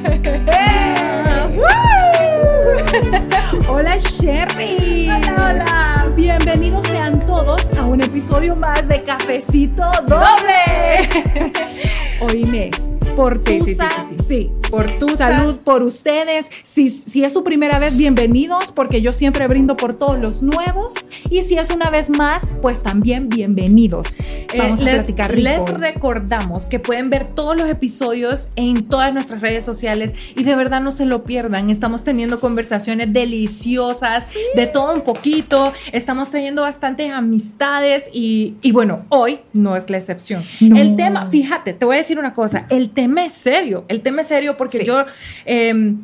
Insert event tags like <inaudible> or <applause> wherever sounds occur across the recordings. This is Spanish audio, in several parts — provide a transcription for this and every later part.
<laughs> Hola Sherry. Hola, hola. Bienvenidos sean todos a un episodio más de Cafecito Doble. Oíme, por Sí, tu sí, sí, sa- sí, sí. sí. Por tu Salud por ustedes. Si, si es su primera vez, bienvenidos, porque yo siempre brindo por todos los nuevos. Y si es una vez más, pues también bienvenidos. Vamos Eh, a les, platicar rico. les recordamos que pueden ver todos los episodios en todas nuestras redes sociales y de verdad no se lo pierdan. Estamos teniendo conversaciones deliciosas, de todo un poquito. Estamos teniendo bastantes amistades y, y bueno, hoy no es la excepción. No. El tema, fíjate, te voy a decir una cosa, el tema es serio, el tema es serio porque Sí. yo... em,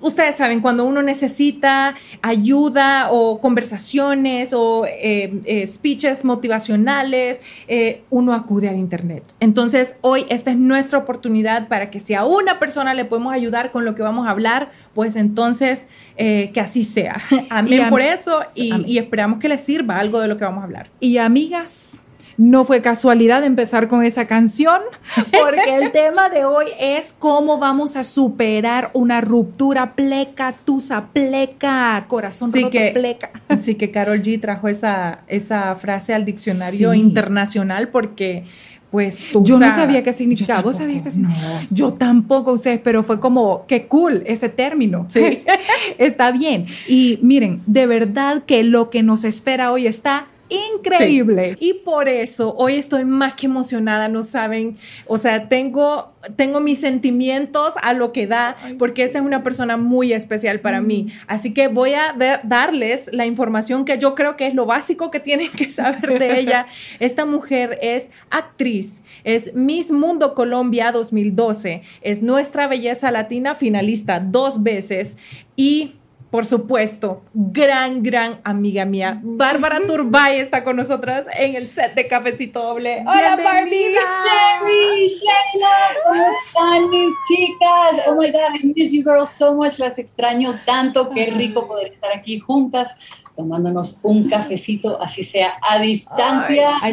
Ustedes saben, cuando uno necesita ayuda o conversaciones o eh, eh, speeches motivacionales, eh, uno acude al Internet. Entonces, hoy esta es nuestra oportunidad para que si a una persona le podemos ayudar con lo que vamos a hablar, pues entonces que así sea. <laughs> Amén am- por eso y, amén. y esperamos que les sirva algo de lo que vamos a hablar. Y amigas, no fue casualidad empezar con esa canción, porque el <laughs> tema de hoy es cómo vamos a superar una ruptura pleca, tusa pleca, corazón Sí roto que- pleca. <laughs> Así que Carol G trajo esa, esa frase al diccionario Sí. internacional porque, pues, tú Yo no sabía qué significaba. Yo ¿Vos sabías qué significaba? Yo tampoco, ustedes, pero fue como, qué cool ese término. Sí. <laughs> está bien. Y miren, de verdad que lo que nos espera hoy está increíble. Y por eso hoy estoy más que emocionada, no saben, o sea, tengo, tengo mis sentimientos a lo que da, porque esta es una persona muy especial para mí. Así que voy a darles la información que yo creo que es lo básico que tienen que saber de <laughs> ella. Esta mujer es actriz, es Miss Mundo Colombia 2012, es nuestra belleza latina finalista dos veces y... Por supuesto, gran, gran amiga mía. Bárbara Turbay está con nosotras en el set de Cafecito Doble. Hola, Barbie. Jerry, Sheila, ¿cómo están mis chicas? Oh my God, I miss you girls so much, las extraño tanto, qué rico poder estar aquí juntas tomándonos un cafecito, así sea a distancia. Ay,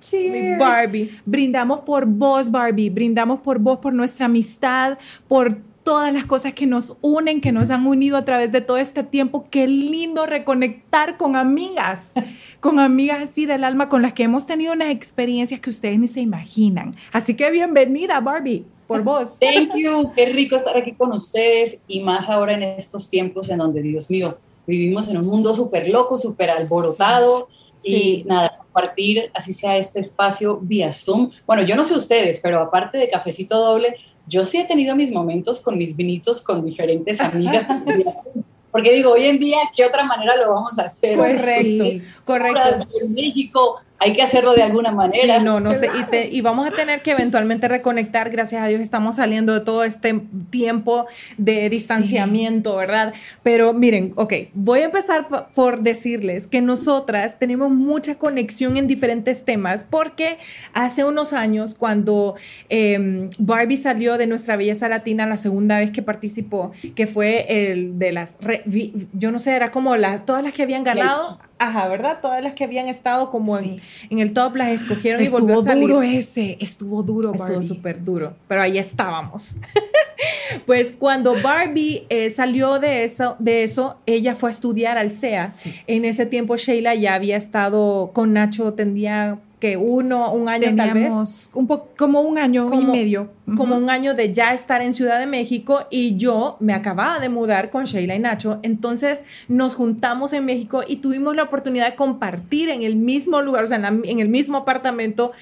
Cheers. Barbie. Brindamos por vos, Barbie. Brindamos por vos, por nuestra amistad, por todas las cosas que nos unen, que nos han unido a través de todo este tiempo. Qué lindo reconectar con amigas, <laughs> con amigas así del alma, con las que hemos tenido unas experiencias que ustedes ni se imaginan. Así que bienvenida, Barbie, por vos. <laughs> Thank you, qué rico estar aquí con ustedes y más ahora en estos tiempos en donde, Dios mío, vivimos en un mundo súper loco, súper alborotado Sí. y nada, compartir así sea este espacio vía Zoom. Bueno, yo no sé ustedes, pero aparte de cafecito doble, yo sí he tenido mis momentos con mis vinitos con diferentes amigas. Porque digo, hoy en día, ¿qué otra manera lo vamos a hacer? Correcto, Sí. correcto. En México, hay que hacerlo de alguna Sí, manera. no, no, y, te- y vamos a tener que eventualmente reconectar, gracias a Dios estamos saliendo de todo este tiempo de distanciamiento, ¿verdad? Pero miren, ok, voy a empezar po- por decirles que nosotras tenemos mucha conexión en diferentes temas, porque hace unos años, cuando eh, Barbie salió de Nuestra Belleza Latina la segunda vez que participó, que fue el de las, re- vi- yo no sé, era como las, todas las que habían ganado, ajá, ¿verdad? Todas las que habían estado como Sí. en, en el top las escogieron y volvió Estuvo a salir. duro ese, estuvo duro, Estuvo Barbie. súper duro, pero ahí estábamos. <laughs> pues cuando Barbie eh, salió de eso, de eso, ella fue a estudiar al CEA. En ese tiempo Sheila ya había estado con Nacho, tendría que uno, un año tal vez. Teníamos un po- como un año y Como- medio. Como un año de ya estar en Ciudad de México y yo me acababa de mudar con Sheila y Nacho. Entonces nos juntamos en México y tuvimos la oportunidad de compartir en el mismo lugar, o sea, en, la- en el mismo apartamento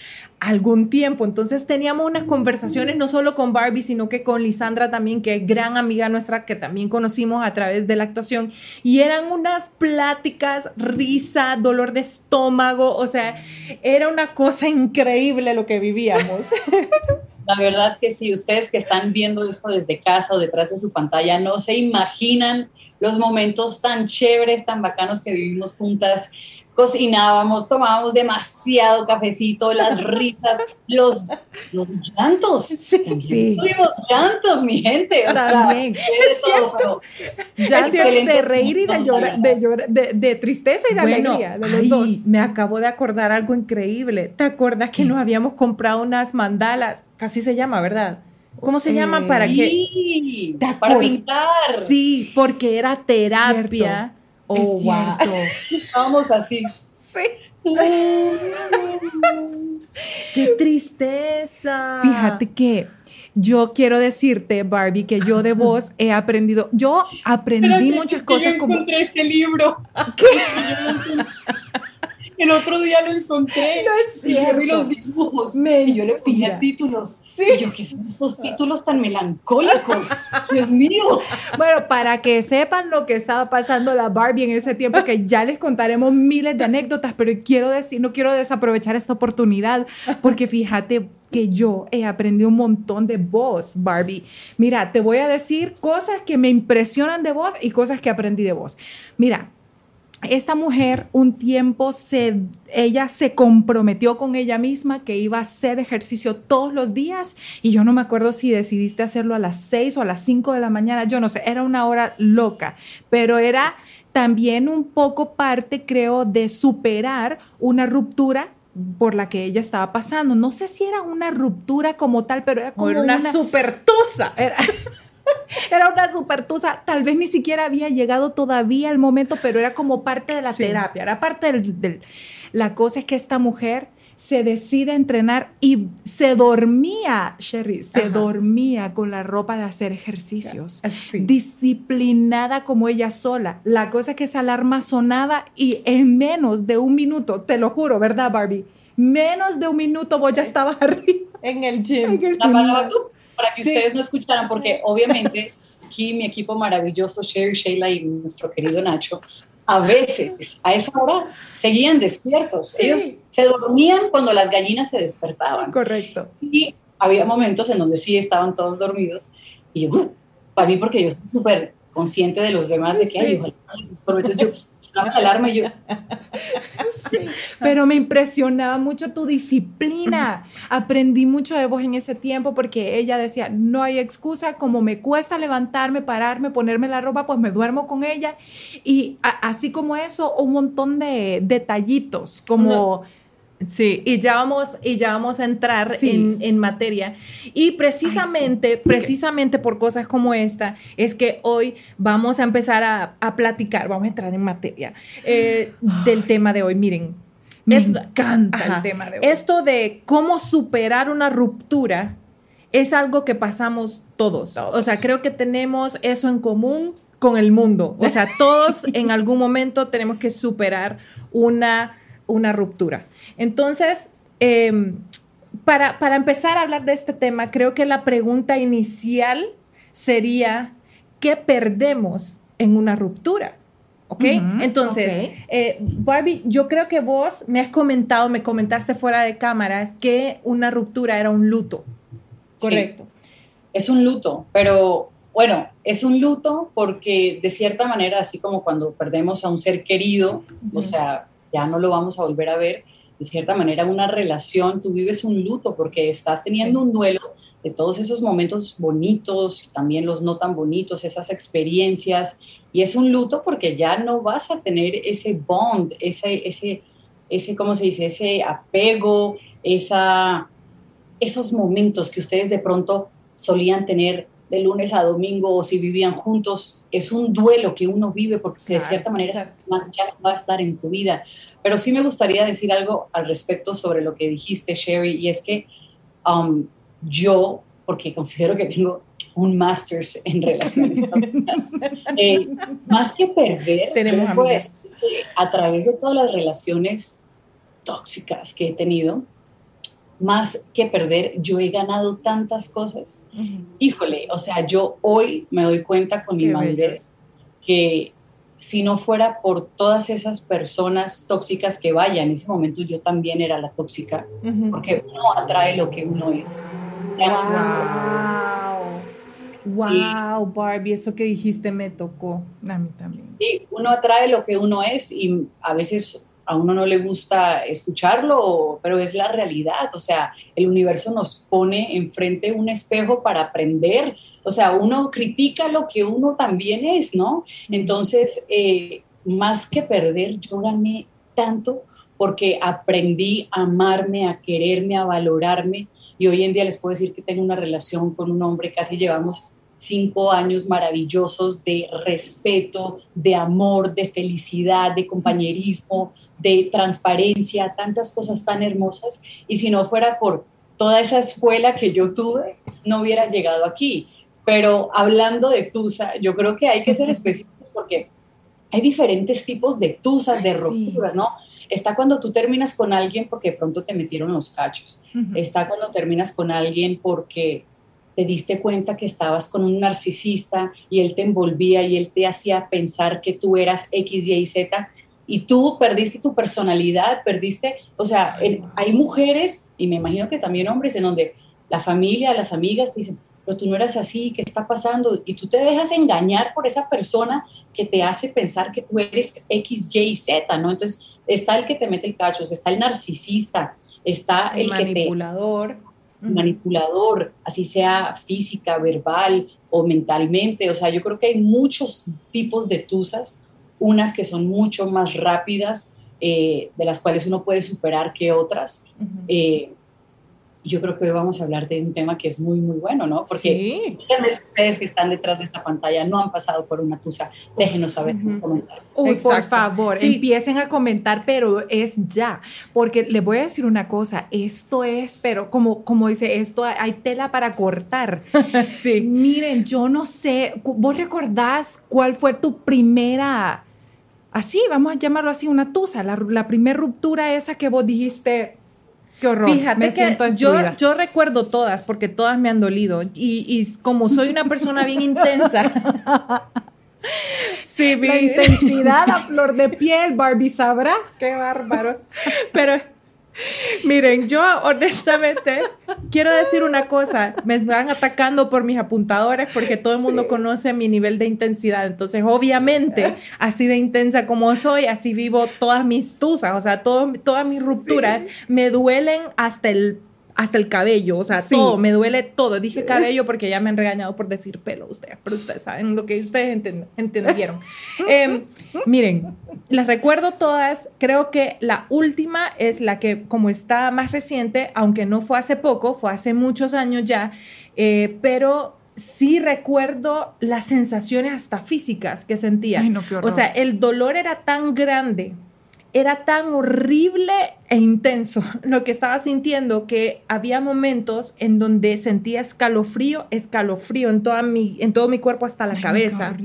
algún tiempo. Entonces teníamos unas conversaciones no solo con Barbie, sino que con Lisandra también, que es gran amiga nuestra, que también conocimos a través de la actuación. Y eran unas pláticas, risa, dolor de estómago, o sea, era una cosa increíble lo que vivíamos. <laughs> La verdad que sí, ustedes que están viendo esto desde casa o detrás de su pantalla, no se imaginan los momentos tan chéveres, tan bacanos que vivimos juntas. Cocinábamos, tomábamos demasiado cafecito, las <laughs> risas, los, los llantos. Sí, También sí. Tuvimos llantos, mi gente. O sea, También. todo, Ya Es excelente. de reír y de llorar, de, llorar- de, de tristeza y de Bueno, alegría, de los ay, dos. me acabo de acordar algo increíble. ¿Te acuerdas que nos habíamos comprado unas mandalas? Casi se llama, ¿verdad? ¿Cómo se llama? Para que. Sí, para pintar. Sí, porque era terapia. Oh, es cierto. <laughs> Vamos así. Sí. <laughs> ¡Qué tristeza! Fíjate que yo quiero decirte, Barbie, que yo de vos he aprendido, yo aprendí muchas cosas yo como... encontré ese libro. <laughs> ¿Qué? El otro día lo encontré. No es y yo vi los dibujos. Mentira. Y yo le ponía títulos. Sí. Y yo, ¿qué son estos títulos tan melancólicos? <laughs> Dios mío. Bueno, para que sepan lo que estaba pasando la Barbie en ese tiempo, que ya les contaremos miles de anécdotas, pero quiero decir, no quiero desaprovechar esta oportunidad, porque fíjate que yo he aprendido un montón de vos, Barbie. Mira, te voy a decir cosas que me impresionan de vos y cosas que aprendí de vos. Mira, esta mujer un tiempo se, ella se comprometió con ella misma que iba a hacer ejercicio todos los días y yo no me acuerdo si decidiste hacerlo a las 6 o a las 5 de la mañana, yo no sé, era una hora loca, pero era también un poco parte, creo, de superar una ruptura por la que ella estaba pasando. No sé si era una ruptura como tal, pero era como Como una, una super tusa. era, <laughs> era una super tusa. Tal vez ni siquiera había llegado todavía el momento, pero era como parte de la Sí. terapia, era parte del, del- La cosa es que esta mujer se decide a entrenar y se dormía, Sherry, se Ajá. dormía con la ropa de hacer ejercicios. Sí. Disciplinada como ella sola. La cosa es que esa alarma sonaba y en menos de un minuto, te lo juro, ¿verdad, Barbie? Menos de un minuto vos ya estabas <laughs> arriba. En el gym. en el La gimnasio. tú para que Sí. ustedes no escucharan, porque obviamente aquí mi equipo maravilloso, Sherry, Sheila y nuestro querido Nacho, a veces a esa hora seguían despiertos. Sí. Ellos se dormían cuando las gallinas se despertaban. Correcto. Y había momentos en donde sí estaban todos dormidos. Y yo, para mí, porque yo soy súper consciente de los demás, de que, ay, Sí. ojalá no les estorbe". Entonces yo alarma y yo, Pero me impresionaba mucho tu disciplina. Aprendí mucho de vos en ese tiempo porque ella decía, no hay excusa, como me cuesta levantarme, pararme, ponerme la ropa, pues me duermo con ella. Y así como eso, un montón de detallitos, como... Sí, y ya vamos, y ya vamos a entrar Sí. en, en materia. Y precisamente, precisamente por cosas como esta, es que hoy vamos a empezar a, a platicar, vamos a entrar en materia eh, del tema de hoy. Miren, Me es- encanta Ajá. el tema de hoy. esto de cómo superar una ruptura es algo que pasamos todos. O sea, creo que tenemos eso en común con el mundo. O sea, todos <laughs> en algún momento tenemos que superar una, una ruptura. Entonces, eh, para, para empezar a hablar de este tema, creo que la pregunta inicial sería, ¿qué perdemos en una ruptura? ¿Ok? Entonces, eh, Barbie, yo creo que vos me has comentado, me comentaste fuera de cámaras que una ruptura era un luto. Sí. Correcto. es un luto, pero bueno, es un luto porque de cierta manera, así como cuando perdemos a un ser querido, o sea, ya no lo vamos a volver a ver, de cierta manera una relación, tú vives un luto porque estás teniendo un duelo de todos esos momentos bonitos también los no tan bonitos, esas experiencias, y es un luto porque ya no vas a tener ese bond, ese, ese, ese ¿cómo se dice? Ese apego, esa, esos momentos que ustedes de pronto solían tener de lunes a domingo o si vivían juntos, es un duelo que uno vive porque de cierta manera exacto. ya no va a estar en tu vida. Pero sí me gustaría decir algo al respecto sobre lo que dijiste, Sherry, y es que um, yo, porque considero que tengo un máster's en relaciones <laughs> eh, más que perder, Tenemos a través de todas las relaciones tóxicas que he tenido, más que perder, yo he ganado tantas cosas. Híjole, o sea, yo hoy me doy cuenta con mi Qué madurez bellos. que si no fuera por todas esas personas tóxicas que vaya, en ese momento yo también era la tóxica, porque uno atrae lo que uno es. Wow. Wow, Barbie, eso que dijiste me tocó. A mí también. Sí, uno atrae lo que uno es y a veces a uno no le gusta escucharlo, pero es la realidad. O sea, el universo nos pone enfrente un espejo para aprender. O sea, uno critica lo que uno también es, ¿no? Entonces, eh, más que perder, yo gané tanto porque aprendí a amarme, a quererme, a valorarme. y hoy en día les puedo decir que tengo una relación con un hombre, casi llevamos cinco años maravillosos de respeto, de amor, de felicidad, de compañerismo, de transparencia, tantas cosas tan hermosas. Y si no fuera por toda esa escuela que yo tuve, no hubiera llegado aquí. Pero hablando de Tusa, yo creo que hay que ser específicos porque hay diferentes tipos de tusas, de ruptura, ¿no? Está cuando tú terminas con alguien porque de pronto te metieron los cachos. Está cuando terminas con alguien porque te diste cuenta que estabas con un narcisista y él te envolvía y él te hacía pensar que tú eras X, Y, Z y tú perdiste tu personalidad, perdiste, o sea, hay mujeres y me imagino que también hombres en donde la familia, las amigas dicen, pero tú no eras así, ¿qué está pasando? Y tú te dejas engañar por esa persona que te hace pensar que tú eres X, Y, Z, ¿no? Entonces está el que te mete el cacho, está el narcisista, está el, manipulador manipulador, así sea física, verbal o mentalmente. O sea, yo creo que hay muchos tipos de tusas, unas que son mucho más rápidas, eh, de las cuales uno puede superar que otras yo creo que hoy vamos a hablar de un tema que es muy, muy bueno, ¿no? Porque ustedes que están detrás de esta pantalla no han pasado por una tusa, déjenos saber en comentarios. por favor, empiecen a comentar, pero es ya, porque les voy a decir una cosa, esto es, pero como, como dice, esto hay tela para cortar. <laughs> sí. Miren, yo no sé, ¿vos recordás cuál fue tu primera, así, vamos a llamarlo así, una tusa, la, la primera ruptura esa que vos dijiste, Qué horror. Fíjate me que yo, yo, recuerdo todas porque todas me han dolido y, y como soy una persona bien intensa. <laughs> sí, la intensidad a flor de piel, Barbie sabrá. Qué bárbaro. Pero Miren, yo honestamente quiero decir una cosa, me están atacando por mis apuntadores porque todo el mundo conoce mi nivel de intensidad, entonces obviamente así de intensa como soy, así vivo todas mis tusas, o sea, todas mis rupturas me duelen hasta el hasta el cabello, o sea, todo, me duele todo. Dije cabello porque ya me han regañado por decir pelo ustedes, pero ustedes saben lo que ustedes entendieron. <laughs> Em, miren, las recuerdo todas, creo que la última es la que como está más reciente, aunque no fue hace poco, fue hace muchos años ya, eh, pero sí recuerdo las sensaciones hasta físicas que sentía. o sea, el dolor era tan grande era tan horrible e intenso <laughs> lo que estaba sintiendo que había momentos en donde sentía escalofrío, escalofrío en, toda mi, en todo mi cuerpo hasta la cabeza.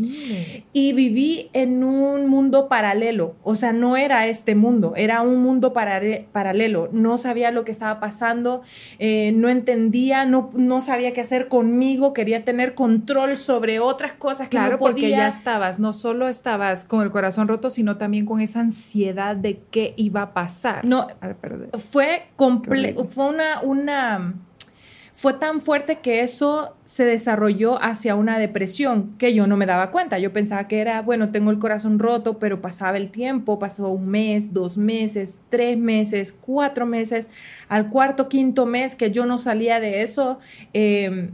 Y viví en un mundo paralelo, o sea, no era este mundo, era un mundo paralelo. No sabía lo que estaba pasando, eh, no entendía, no, no sabía qué hacer conmigo, quería tener control sobre otras cosas que claro, no podía. porque ya estabas, no solo estabas con el corazón roto, sino también con esa ansiedad de qué iba a pasar. No, fue fue una, una, fue tan fuerte que eso se desarrolló hacia una depresión que yo no me daba cuenta. Yo pensaba que era, bueno, tengo el corazón roto, pero pasaba el tiempo, pasó un mes, dos meses, tres meses, cuatro meses, al cuarto, quinto mes que yo no salía de eso. Eh,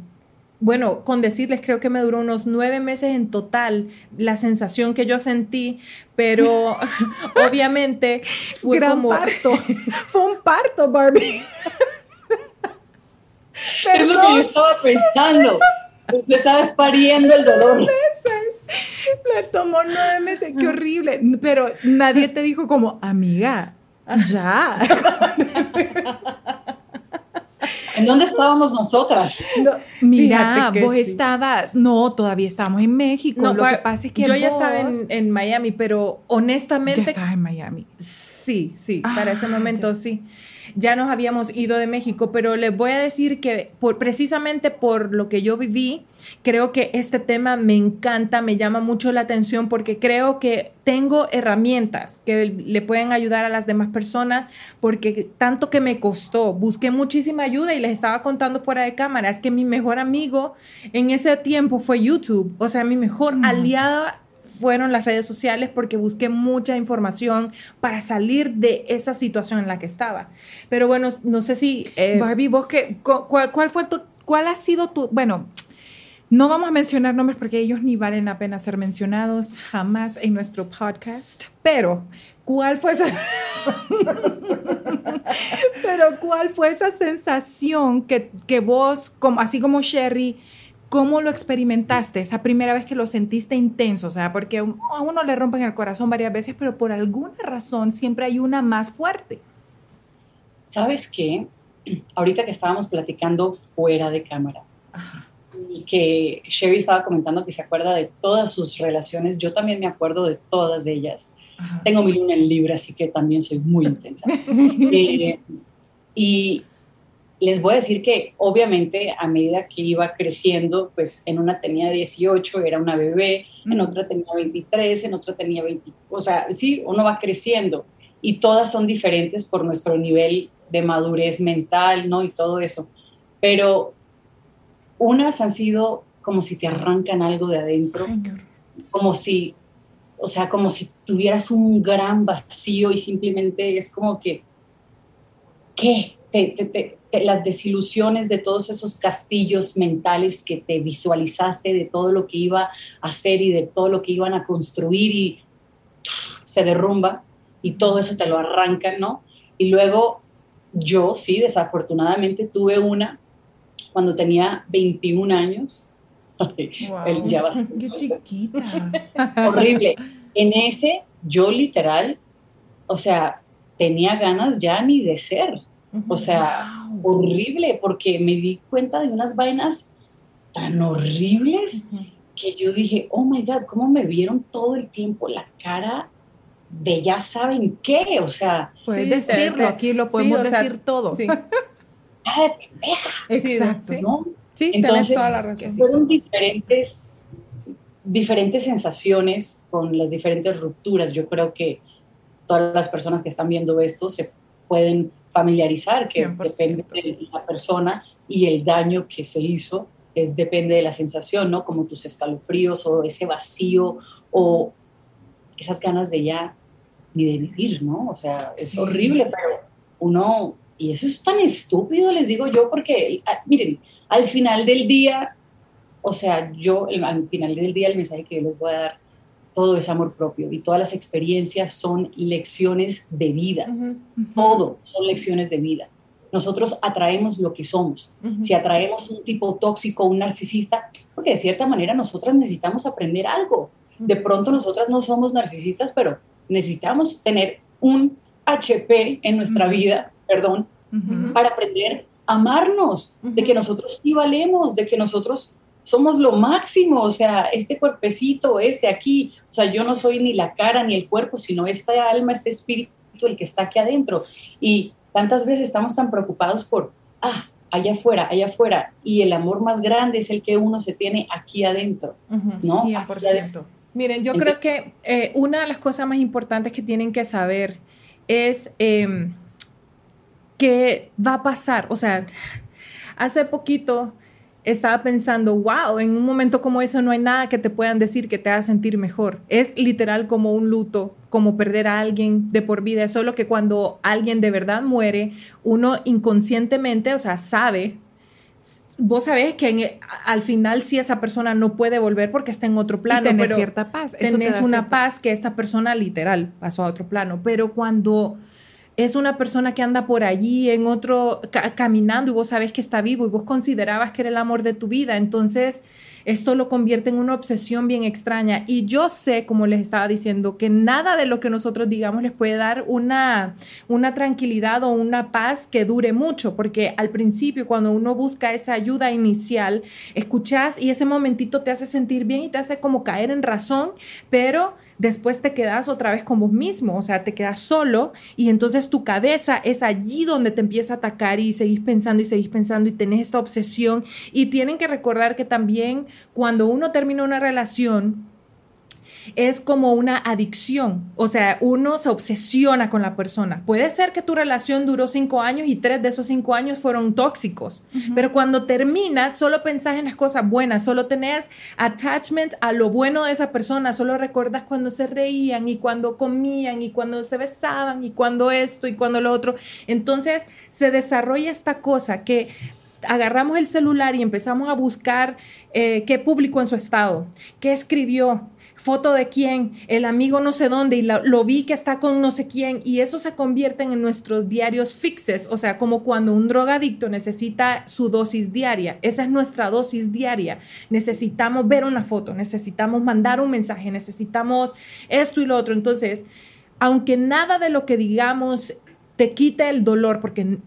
bueno, con decirles, creo que me duró unos nueve meses en total la sensación que yo sentí, pero <laughs> <laughs> obviamente fue Gran como... parto. <laughs> fue un parto, Barbie. es lo que yo estaba pensando. Usted estaba pariendo el dolor. Meses. Le tomó nueve meses, qué horrible. Pero nadie te dijo como, amiga, ya. ¿En dónde estábamos nosotras? mira, vos estabas, no, todavía estábamos en México. No, lo que pasa es que yo ya estaba en, Miami, pero honestamente. Ya estabas en Miami. Sí, sí, para ese ah, momento sí ya nos habíamos ido de México, pero les voy a decir que por, precisamente por lo que yo viví, creo que este tema me encanta, me llama mucho la atención porque creo que tengo herramientas que le pueden ayudar a las demás personas porque tanto que me costó, busqué muchísima ayuda y les estaba contando fuera de cámara, es que mi mejor amigo en ese tiempo fue YouTube, o sea, mi mejor aliada fueron las redes sociales porque busqué mucha información para salir de esa situación en la que estaba. Pero bueno, no sé si... Eh, Barbie, vos cuál, cuál, fue tu, cuál ha sido tu... Bueno, no vamos a mencionar nombres porque ellos ni valen la pena ser mencionados jamás en nuestro podcast, pero ¿Cuál fue esa? <laughs> Pero ¿cuál fue esa sensación que, que vos, como, así como Sherry, ¿Cómo lo experimentaste esa primera vez que lo sentiste intenso? O sea, porque a uno le rompen el corazón varias veces, pero por alguna razón siempre hay una más fuerte. ¿Sabes qué? Ahorita que estábamos platicando fuera de cámara y que Sherry estaba comentando que se acuerda de todas sus relaciones, yo también me acuerdo de todas de ellas. Tengo mi luna en Libra, así que también soy muy intensa. <laughs> Eh, y les voy a decir que obviamente a medida que iba creciendo, pues en una tenía 18, era una bebé, en otra tenía 23, en otra tenía 20, o sea, sí, uno va creciendo y todas son diferentes por nuestro nivel de madurez mental, ¿no? Y todo eso. Pero unas han sido como si te arrancan algo de adentro, como si, o sea, como si tuvieras un gran vacío y simplemente es como que, ¿qué? Las desilusiones de todos esos castillos mentales que te visualizaste, de todo lo que iba a hacer y de todo lo que iban a construir y se derrumba y todo eso te lo arrancan, ¿no? Y luego yo, sí, desafortunadamente tuve una cuando tenía 21 años. <laughs> Qué chiquita. <laughs> Horrible. En ese, yo literal, o sea, tenía ganas ya ni de ser. O sea, horrible, porque me di cuenta de unas vainas tan horribles que yo dije, oh my God, ¿cómo me vieron todo el tiempo la cara de ya saben qué? O sea, puedes decirlo, aquí lo podemos decir todo. Sí. <laughs> Exacto, ¿no? Sí, Entonces, toda la razón. fueron diferentes, diferentes sensaciones con las diferentes rupturas. Yo creo que todas las personas que están viendo esto se pueden familiarizar, que depende de la persona y el daño que se hizo, es, depende de la sensación, ¿no? Como tus escalofríos o ese vacío o esas ganas de ya ni de vivir, ¿no? O sea, es horrible, pero uno, y eso es tan estúpido, les digo yo, porque, ah, miren, al final del día, o sea, yo, al final del día, el mensaje que yo les voy a dar todo es amor propio y todas las experiencias son lecciones de vida. Todo son lecciones de vida. Nosotros atraemos lo que somos. Si atraemos un tipo tóxico, un narcisista, porque de cierta manera nosotras necesitamos aprender algo. De pronto nosotras no somos narcisistas, pero necesitamos tener un HP en nuestra vida, perdón, para aprender a amarnos, de que nosotros sí valemos, de que nosotros somos lo máximo, o sea, este cuerpecito, este aquí, o sea, yo no soy ni la cara ni el cuerpo, sino esta alma, este espíritu, el que está aquí adentro. Y tantas veces estamos tan preocupados por, ah, allá afuera, allá afuera, y el amor más grande es el que uno se tiene aquí adentro, ¿no? 100%. Miren, yo creo que eh, una de las cosas más importantes que tienen que saber es eh, qué va a pasar. O sea, hace poquito estaba pensando, wow, en un momento como eso no hay nada que te puedan decir que te haga sentir mejor. Es literal como un luto, como perder a alguien de por vida. Es solo que cuando alguien de verdad muere, uno inconscientemente, o sea, sabe, vos sabés que e, al final sí esa persona no puede volver porque está en otro plano. Y cierta paz. tenés una paz que esta persona literal pasó a otro plano. Pero cuando es una persona que anda por allí en otro, caminando y vos sabes que está vivo y vos considerabas que era el amor de tu vida. Entonces, esto lo convierte en una obsesión bien extraña. Y yo sé, como les estaba diciendo, que nada de lo que nosotros digamos les puede dar una, una tranquilidad o una paz que dure mucho, porque al principio, cuando uno busca esa ayuda inicial, escuchas y ese momentito te hace sentir bien y te hace como caer en razón, pero después te quedas otra vez con vos mismo, o sea, te quedas solo y entonces tu cabeza es allí donde te empieza a atacar y seguís pensando y seguís pensando y tenés esta obsesión. Y tienen que recordar que también cuando uno termina una relación, es como una adicción, o sea, uno se obsesiona con la persona. Puede ser que tu relación duró cinco años y tres de esos cinco años fueron tóxicos, pero cuando termina, solo pensás en las cosas buenas, solo tenés attachment a lo bueno de esa persona, solo recuerdas cuando se reían y cuando comían y cuando se besaban y cuando esto y cuando lo otro. Entonces se desarrolla esta cosa que agarramos el celular y empezamos a buscar eh, qué publicó en su estado, qué escribió, foto de quién, el amigo no sé dónde y lo vi que está con no sé quién y eso se convierte en nuestros diarios fixes, o sea, como cuando un drogadicto necesita su dosis diaria, esa es nuestra dosis diaria. Necesitamos ver una foto, necesitamos mandar un mensaje, necesitamos esto y lo otro. Entonces, aunque nada de lo que digamos te quite el dolor, porque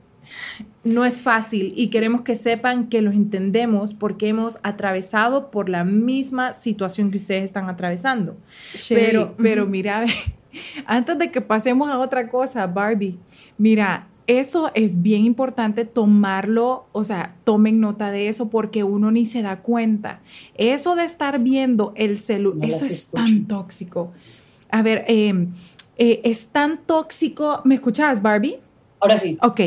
no es fácil y queremos que sepan que los entendemos porque hemos atravesado por la misma situación que ustedes están atravesando. pero, pero mira, <laughs> antes de que pasemos a otra cosa, Barbie, mira, eso es bien importante tomarlo, o sea, tomen nota de eso porque uno ni se da cuenta. Eso de estar viendo el celular, eso es tan tóxico. A ver, em, eh, es tan tóxico, ¿me escuchas, Barbie? Ahora sí. Ok.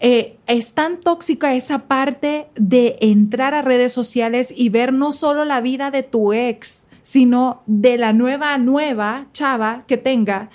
Eh, es tan tóxica esa parte de entrar a redes sociales y ver no solo la vida de tu ex, sino de la nueva, nueva chava que tenga.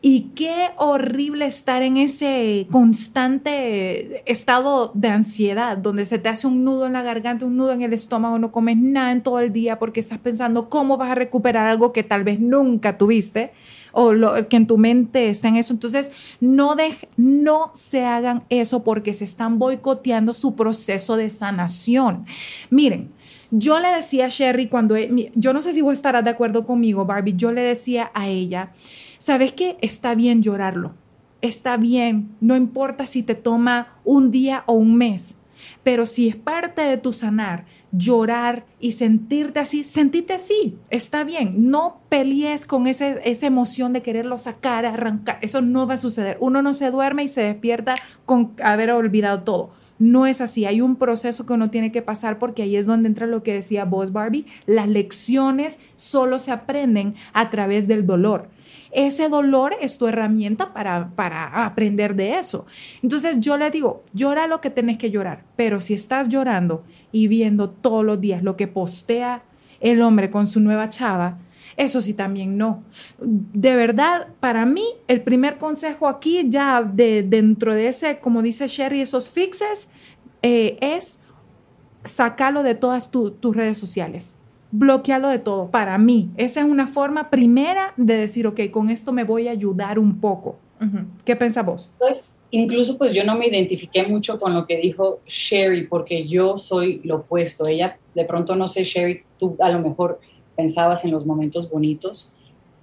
Y qué horrible estar en ese constante estado de ansiedad, donde se te hace un nudo en la garganta, un nudo en el estómago, no comes nada en todo el día porque estás pensando cómo vas a recuperar algo que tal vez nunca tuviste o lo, que en tu mente está en eso. Entonces, no, no se hagan eso porque se están boicoteando su proceso de sanación. Miren, yo le decía a Sherry cuando, e, yo no sé si vos estarás de acuerdo conmigo, Barbie, yo le decía a ella, ¿sabes qué? Está bien llorarlo, está bien, no importa si te toma un día o un mes, pero si es parte de tu sanar, llorar y sentirte así, sentirte así, está bien. No pelees con ese, esa emoción de quererlo sacar, arrancar. Eso no va a suceder. Uno no se duerme y se despierta con haber olvidado todo. No es así, hay un proceso que uno tiene que pasar porque ahí es donde entra lo que decía vos, Barbie. Las lecciones solo se aprenden a través del dolor. Ese dolor es tu herramienta para, para aprender de eso. Entonces yo le digo, llora lo que tenés que llorar, pero si estás llorando y viendo todos los días lo que postea el hombre con su nueva chava, eso sí también no. De verdad, para mí, el primer consejo aquí, ya de, dentro de ese, como dice Sherry, esos fixes, eh, es sacarlo de todas tus redes sociales bloquearlo de todo. Para mí, esa es una forma primera de decir, ok, con esto me voy a ayudar un poco. ¿Qué piensas vos? Pues, incluso pues yo no me identifiqué mucho con lo que dijo Sherry, porque yo soy lo opuesto. Ella, de pronto, no sé, Sherry, tú a lo mejor pensabas en los momentos bonitos.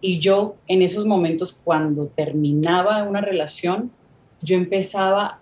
Y yo en esos momentos, cuando terminaba una relación, yo empezaba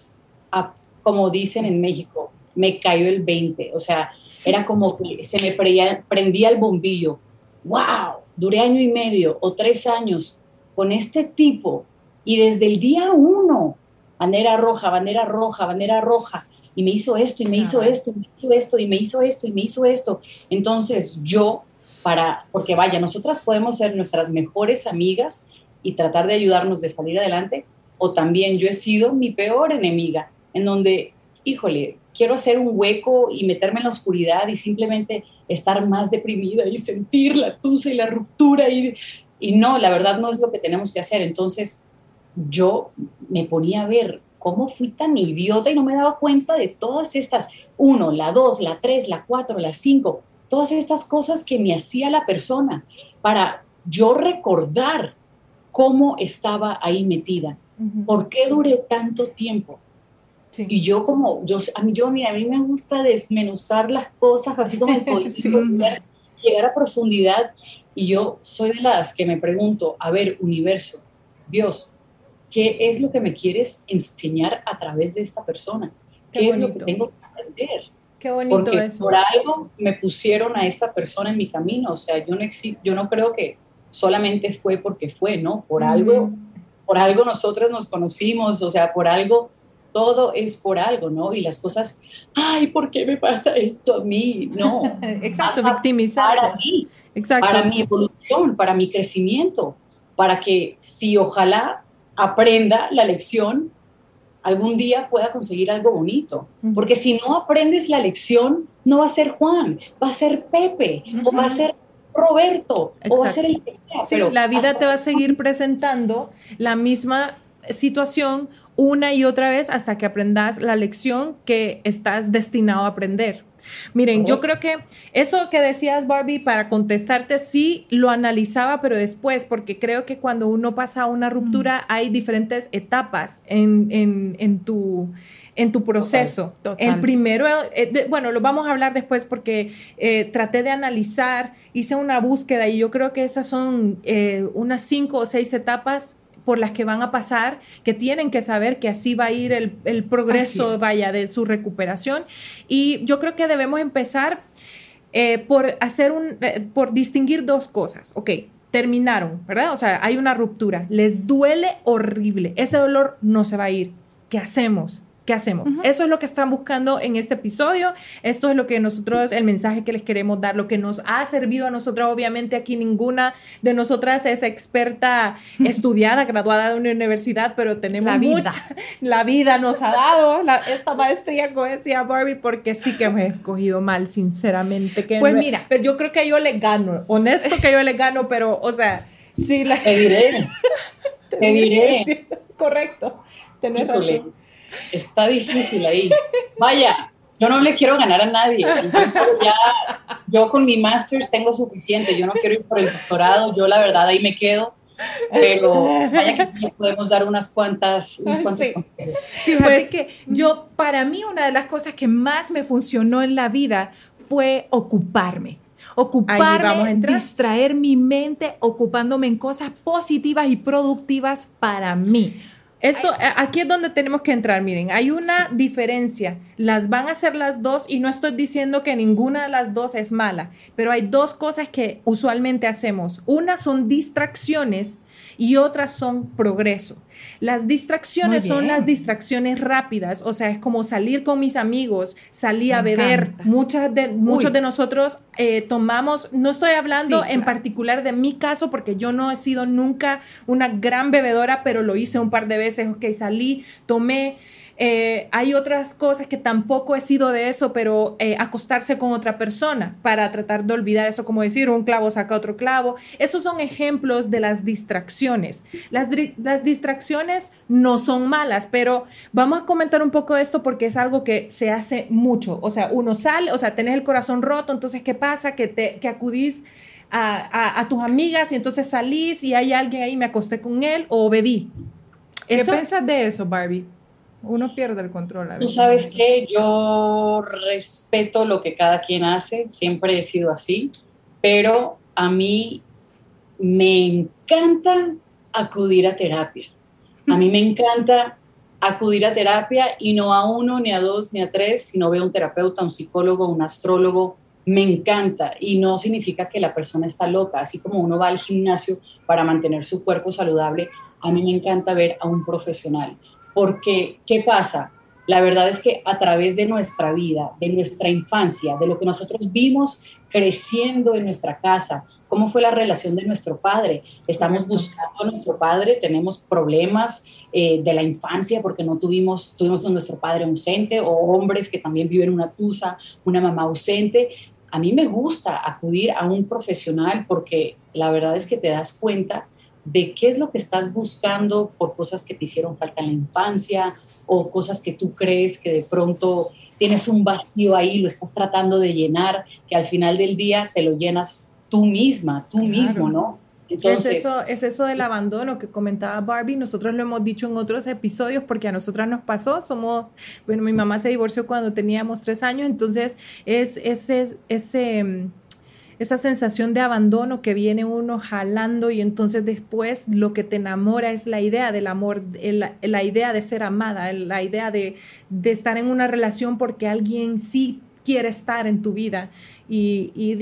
a, como dicen en México, me cayó el 20. O sea, era como que se me prendía, el bombillo. ¡Wow! Duré año y medio o tres años con este tipo y desde el día uno, bandera roja, bandera roja, bandera roja, y me hizo esto, y me hizo esto, y me hizo esto, y me hizo esto, y me hizo esto. Entonces yo, para, porque vaya, nosotras podemos ser nuestras mejores amigas y tratar de ayudarnos de salir adelante, o también yo he sido mi peor enemiga, en donde, híjole, quiero hacer un hueco y meterme en la oscuridad y simplemente estar más deprimida y sentir la tusa y la ruptura. Y, y no, la verdad no es lo que tenemos que hacer. Entonces yo me ponía a ver cómo fui tan idiota y no me daba cuenta de todas estas, uno, la dos, la tres, la cuatro, la cinco, todas estas cosas que me hacía la persona para yo recordar cómo estaba ahí metida. ¿Por qué duré tanto tiempo? Y yo como, yo, a mí, yo, mira, a mí me gusta desmenuzar las cosas así como el <laughs> llegar a profundidad. Y yo soy de las que me pregunto, a ver, universo, Dios, ¿qué es lo que me quieres enseñar a través de esta persona? ¿Qué, es lo que tengo que aprender? Qué bonito Porque por algo me pusieron a esta persona en mi camino. O sea, yo no, yo no creo que solamente fue porque fue, ¿no? Por algo, por algo nosotros nos conocimos, o sea, por algo todo es por algo, ¿no? Y las cosas, ay, ¿por qué me pasa esto a mí? No. <laughs> Exacto, victimizar. Para mí, Exacto. para mi evolución, para mi crecimiento, para que si ojalá aprenda la lección, algún día pueda conseguir algo bonito. Porque si no aprendes la lección, no va a ser Juan, va a ser Pepe, o va a ser Roberto, o va a ser el que sea. Sí, la vida te va a seguir presentando la misma situación una y otra vez hasta que aprendas la lección que estás destinado a aprender. Miren, yo creo que eso que decías, Barbie, para contestarte, sí lo analizaba, pero después, porque creo que cuando uno pasa una ruptura hay diferentes etapas en, en, tu en tu proceso. El primero, eh, bueno, lo vamos a hablar después porque eh, traté de analizar, hice una búsqueda y yo creo que esas son eh, unas cinco o seis etapas por las que van a pasar, que tienen que saber que así va a ir el, progreso, vaya, de su recuperación. Y yo creo que debemos empezar eh, por hacer un, eh, por distinguir dos cosas. Ok, terminaron, ¿verdad? O sea, hay una ruptura, les duele horrible, ese dolor no se va a ir. ¿Qué hacemos? ¿Qué hacemos? Eso es lo que están buscando en este episodio. Esto es lo que nosotros, el mensaje que les queremos dar, lo que nos ha servido a nosotros. Obviamente aquí ninguna de nosotras es experta estudiada, graduada de una universidad, pero tenemos la vida. mucha, la vida nos ha dado esta maestría, como decía Barbie, porque sí que me he escogido mal, sinceramente. Que pues mira, pero yo creo que yo le gano, honesto que yo le gano, pero, o sea, sí la... Te diré, <laughs> te, diré. correcto, tenés razón está difícil ahí. Vaya, yo no le quiero ganar a nadie. Entonces, ya, yo con mi master's tengo suficiente. Yo no quiero ir por el doctorado. Yo, la verdad, ahí me quedo. Pero vaya que podemos dar unas cuantas, unos cuantos Fíjate que yo, para mí, una de las cosas que más me funcionó en la vida fue ocuparme ocuparme, distraer mi mente ocupándome en cosas positivas y productivas para mí. Esto, aquí es donde tenemos que entrar, miren, hay una diferencia, las van a hacer las dos y no estoy diciendo que ninguna de las dos es mala, pero hay dos cosas que usualmente hacemos. Una son distracciones y otras son progreso. Las distracciones son las distracciones rápidas, o sea, es como salir con mis amigos, salir a beber. Muchas de, muchos de nosotros eh, tomamos, no estoy hablando en particular de mi caso, porque yo no he sido nunca una gran bebedora, pero lo hice un par de veces, ok, salí, tomé. Eh, hay otras cosas que tampoco he sido de eso, pero eh, acostarse con otra persona para tratar de olvidar eso, como decir, un clavo saca otro clavo. Esos son ejemplos de las distracciones. Las, las distracciones no son malas, pero vamos a comentar un poco esto porque es algo que se hace mucho. O sea, uno sale, o sea, tenés el corazón roto, entonces, ¿qué pasa? Que, te, que acudís a, a, tus amigas y entonces salís y hay alguien ahí, me acosté con él o bebí. ¿Qué piensas de eso, Barbie? Uno pierde el control. Tú sabes que yo respeto lo que cada quien hace, siempre he sido así, pero a mí me encanta acudir a terapia. A mí me encanta acudir a terapia y no a uno, ni a dos, ni a tres, sino veo un terapeuta, un psicólogo, un astrólogo. Me encanta y no significa que la persona está loca, así como uno va al gimnasio para mantener su cuerpo saludable, a mí me encanta ver a un profesional porque, ¿qué pasa? La verdad es que a través de nuestra vida, de nuestra infancia, de lo que nosotros vimos creciendo en nuestra casa, cómo fue la relación de nuestro padre. Estamos buscando a nuestro padre, tenemos problemas eh, de la infancia porque no tuvimos, tuvimos a nuestro padre ausente o hombres que también viven una tusa, una mamá ausente. A mí me gusta acudir a un profesional porque la verdad es que te das cuenta de qué es lo que estás buscando por cosas que te hicieron falta en la infancia o cosas que tú crees que de pronto tienes un vacío ahí, lo estás tratando de llenar, que al final del día te lo llenas tú misma, tú mismo, ¿no? Entonces, es, eso, es eso del abandono que comentaba Barbie, nosotros lo hemos dicho en otros episodios porque a nosotras nos pasó, somos, bueno, mi mamá se divorció cuando teníamos tres años, entonces es ese, ese esa sensación de abandono que viene uno jalando y entonces después lo que te enamora es la idea del amor, la, idea de ser amada, la idea de, estar en una relación porque alguien sí quiere estar en tu vida y, y,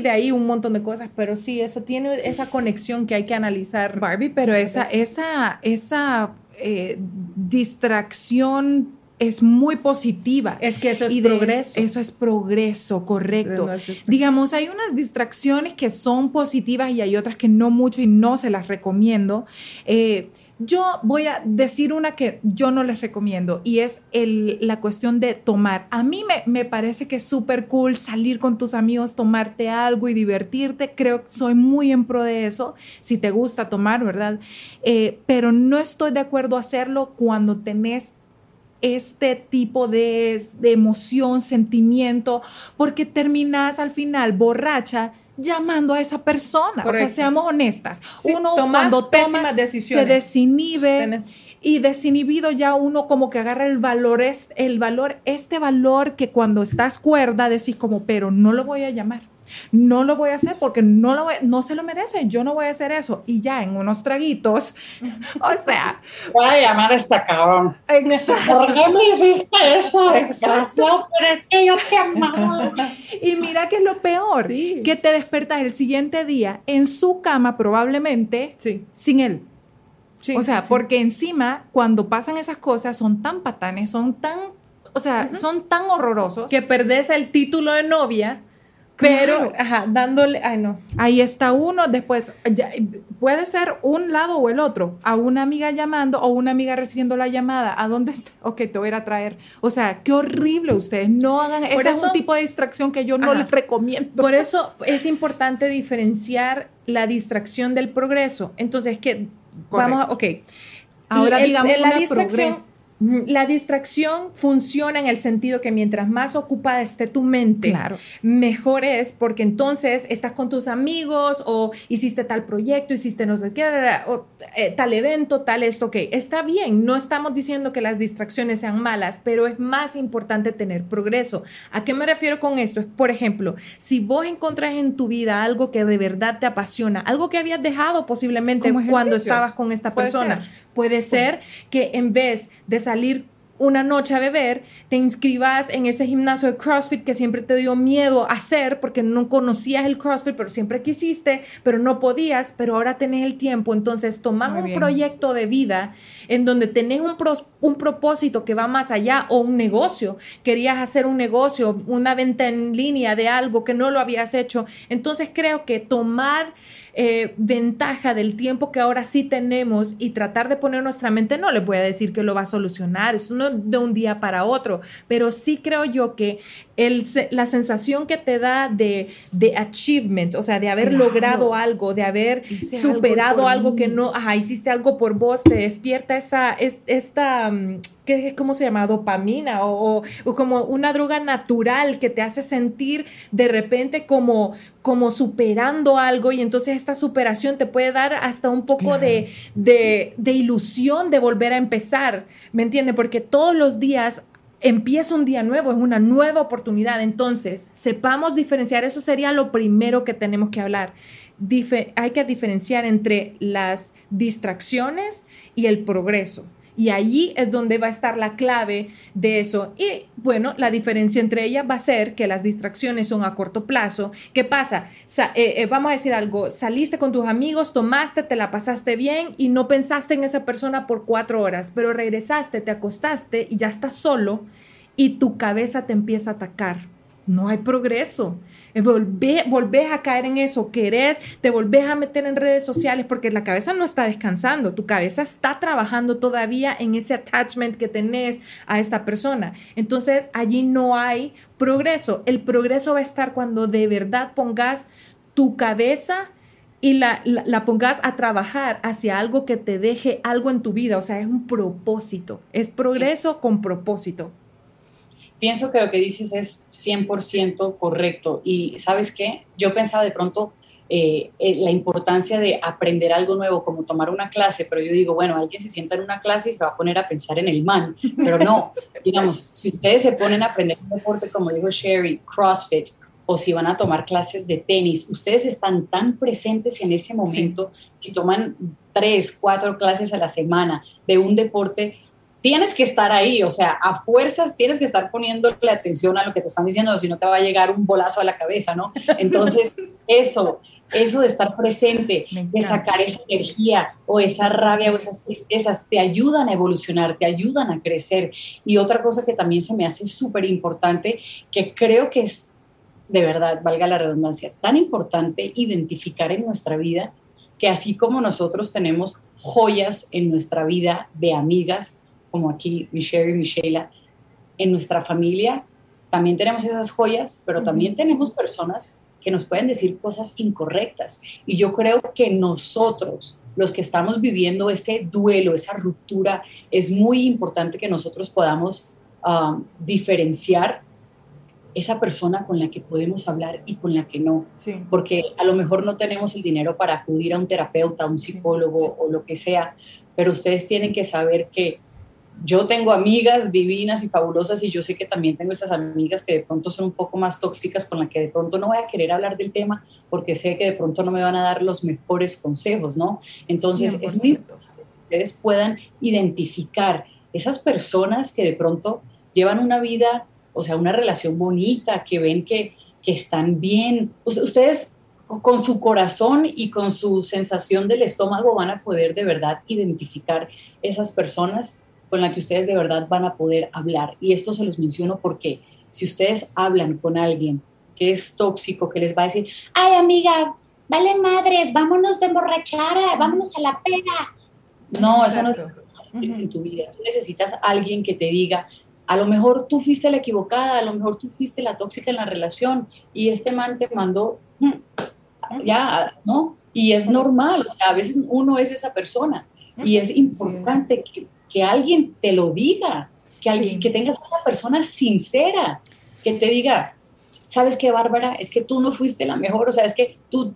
de ahí un montón de cosas, pero sí, eso tiene esa conexión que hay que analizar. Barbie, pero esa, esa, esa eh, distracción es muy positiva. Es que eso es progreso. Eso es progreso, correcto. Digamos, hay unas distracciones que son positivas y hay otras que no mucho y no se las recomiendo. Eh, Yo voy a decir una que yo no les recomiendo y es el, la cuestión de tomar. A mí me, me parece que es súper cool salir con tus amigos, tomarte algo y divertirte. Creo que soy muy en pro de eso, si te gusta tomar, ¿verdad? Eh, pero no estoy de acuerdo a hacerlo cuando tenés este tipo de, de emoción, sentimiento, porque terminas al final borracha llamando a esa persona. O sea, seamos honestas. uno cuando toma decisiones. se desinhibe. Y desinhibido ya uno como que agarra el valor, el valor, este valor que cuando estás cuerda decís como, pero no lo voy a llamar no lo voy a hacer porque no, lo no se lo merece, yo no voy a hacer eso. Y ya en unos traguitos, <laughs> o sea. Voy a llamar a esta cabrón. Exacto. ¿Por qué me hiciste eso? Desgraciado, pero es que yo te amaba. Y mira que es lo peor, que te despertas el siguiente día en su cama probablemente sin él. o sea, porque encima cuando pasan esas cosas son tan patanes, son tan, o sea, son tan horrorosos. Que perdés el título de novia pero, ajá, dándole, ay no. Ahí está uno, después puede ser un lado o el otro, a una amiga llamando o una amiga recibiendo la llamada, ¿a dónde está? <laughs> Ok, te voy a ir a traer. O sea, qué horrible ustedes, no hagan, ese es un tipo de distracción que yo no les recomiendo. Por eso <laughs> es importante diferenciar la distracción del progreso. Entonces, que vamos a, ok. Ahora digamos la distracción, progreso la distracción funciona en el sentido que mientras más ocupada esté tu mente, mejor es porque entonces estás con tus amigos o hiciste tal proyecto, hiciste no sé qué, o, eh, tal evento, tal esto, ok, está bien, no estamos diciendo que las distracciones sean malas, pero es más importante tener progreso. ¿A qué me refiero con esto? Es, por ejemplo, si vos encontrás en tu vida algo que de verdad te apasiona, algo que habías dejado posiblemente cuando estabas con esta persona, Puede ser que en vez de salir una noche a beber, te inscribas en ese gimnasio de CrossFit que siempre te dio miedo hacer porque no conocías el CrossFit, pero siempre quisiste, pero no podías, pero ahora tenés el tiempo. Entonces, tomás un proyecto de vida en donde tenés un, un propósito que va más allá o un negocio. Querías hacer un negocio, una venta en línea de algo que no lo habías hecho. Entonces, creo que tomar eh, ventaja del tiempo que ahora sí tenemos y tratar de poner nuestra mente, no les voy a decir que lo va a solucionar, es no de un día para otro, pero sí creo yo que el, la sensación que te da de, de achievement, o sea, de haber logrado algo, de haber superado algo, que no, ajá, hiciste algo por vos, te despierta esa, es, esta, mm, ¿qué, ¿cómo se llama? Dopamina o, o, como una droga natural que te hace sentir de repente como, como superando algo y entonces esta superación te puede dar hasta un poco de, de, de ilusión de volver a empezar, ¿me entiendes? Porque todos los días empieza un día nuevo, es una nueva oportunidad. Entonces, sepamos diferenciar, eso sería lo primero que tenemos que hablar. hay que diferenciar entre las distracciones y el progreso. Y allí es donde va a estar la clave de eso. Y bueno, la diferencia entre ellas va a ser que las distracciones son a corto plazo. ¿Qué pasa? Eh, eh, vamos a decir algo, saliste con tus amigos, tomaste, te la pasaste bien y no pensaste en esa persona por cuatro horas, pero regresaste, te acostaste y ya estás solo y tu cabeza te empieza a atacar. No hay progreso. Volvés, a caer en eso, querés, te volvés a meter en redes sociales porque la cabeza no está descansando, tu cabeza está trabajando todavía en ese attachment que tenés a esta persona. Entonces allí no hay progreso. El progreso va a estar cuando de verdad pongas tu cabeza y la, la, pongas a trabajar hacia algo que te deje algo en tu vida. O sea, es un propósito, es progreso con propósito pienso que lo que dices es 100% correcto. Y sabes qué, yo pensaba de pronto eh, eh, la importancia de aprender algo nuevo, como tomar una clase, pero yo digo, bueno, alguien se sienta en una clase y se va a poner a pensar en el man, pero no, <laughs> digamos, si ustedes se ponen a aprender un deporte, como dijo Sherry, CrossFit, o si van a tomar clases de tenis, ustedes están tan presentes en ese momento que toman tres, cuatro clases a la semana de un deporte tienes que estar ahí, o sea, a fuerzas tienes que estar poniéndole atención a lo que te están diciendo, si no te va a llegar un bolazo a la cabeza, ¿no? Entonces, <laughs> eso, eso de estar presente, de sacar esa energía o esa rabia o esas tristezas, te ayudan a evolucionar, te ayudan a crecer. Y otra cosa que también se me hace súper importante, que creo que es, de verdad, valga la redundancia, tan importante identificar en nuestra vida que así como nosotros tenemos joyas en nuestra vida de amigas, como aquí Michelle y Michela, en nuestra familia también tenemos esas joyas, pero también tenemos personas que nos pueden decir cosas incorrectas. Y yo creo que nosotros, los que estamos viviendo ese duelo, esa ruptura, es muy importante que nosotros podamos um, diferenciar esa persona con la que podemos hablar y con la que no. Porque a lo mejor no tenemos el dinero para acudir a un terapeuta, a un psicólogo o lo que sea, pero ustedes tienen que saber que yo tengo amigas divinas y fabulosas y yo sé que también tengo esas amigas que de pronto son un poco más tóxicas con las que de pronto no voy a querer hablar del tema porque sé que de pronto no me van a dar los mejores consejos, ¿no? Entonces es muy importante que ustedes puedan identificar esas personas que de pronto llevan una vida, o sea, una relación bonita, que ven que, que están bien. Ustedes con su corazón y con su sensación del estómago van a poder de verdad identificar esas personas con la que ustedes de verdad van a poder hablar. Y esto se los menciono porque si ustedes hablan con alguien que es tóxico, que les va a decir, ay amiga, vale madres, vámonos de borrachara, vámonos a la pega. No, eso no es en tu vida. Tú necesitas alguien que te diga, a lo mejor tú fuiste la equivocada, a lo mejor tú fuiste la tóxica en la relación y este man te mandó, mm, ya, ¿no? Y es normal, o sea, a veces uno es esa persona y es importante que que alguien te lo diga, que, alguien, que tengas esa persona sincera, que te diga, ¿sabes qué, Bárbara? Es que tú no fuiste la mejor, o sea, es que tú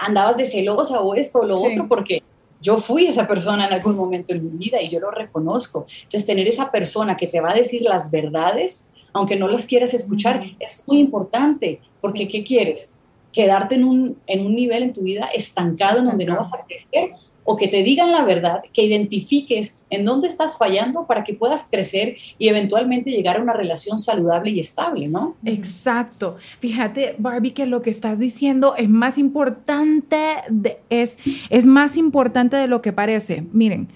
andabas de celosa o esto o lo otro, porque yo fui esa persona en algún momento en mi vida y yo lo reconozco. Entonces, tener esa persona que te va a decir las verdades, aunque no las quieras escuchar, es muy importante, porque ¿qué quieres? Quedarte en un, en un nivel en tu vida estancado, estancado. en donde no vas a crecer o que te digan la verdad, que identifiques en dónde estás fallando para que puedas crecer y eventualmente llegar a una relación saludable y estable, ¿no? Exacto. Fíjate, Barbie, que lo que estás diciendo es más importante, es, es más importante de lo que parece. Miren,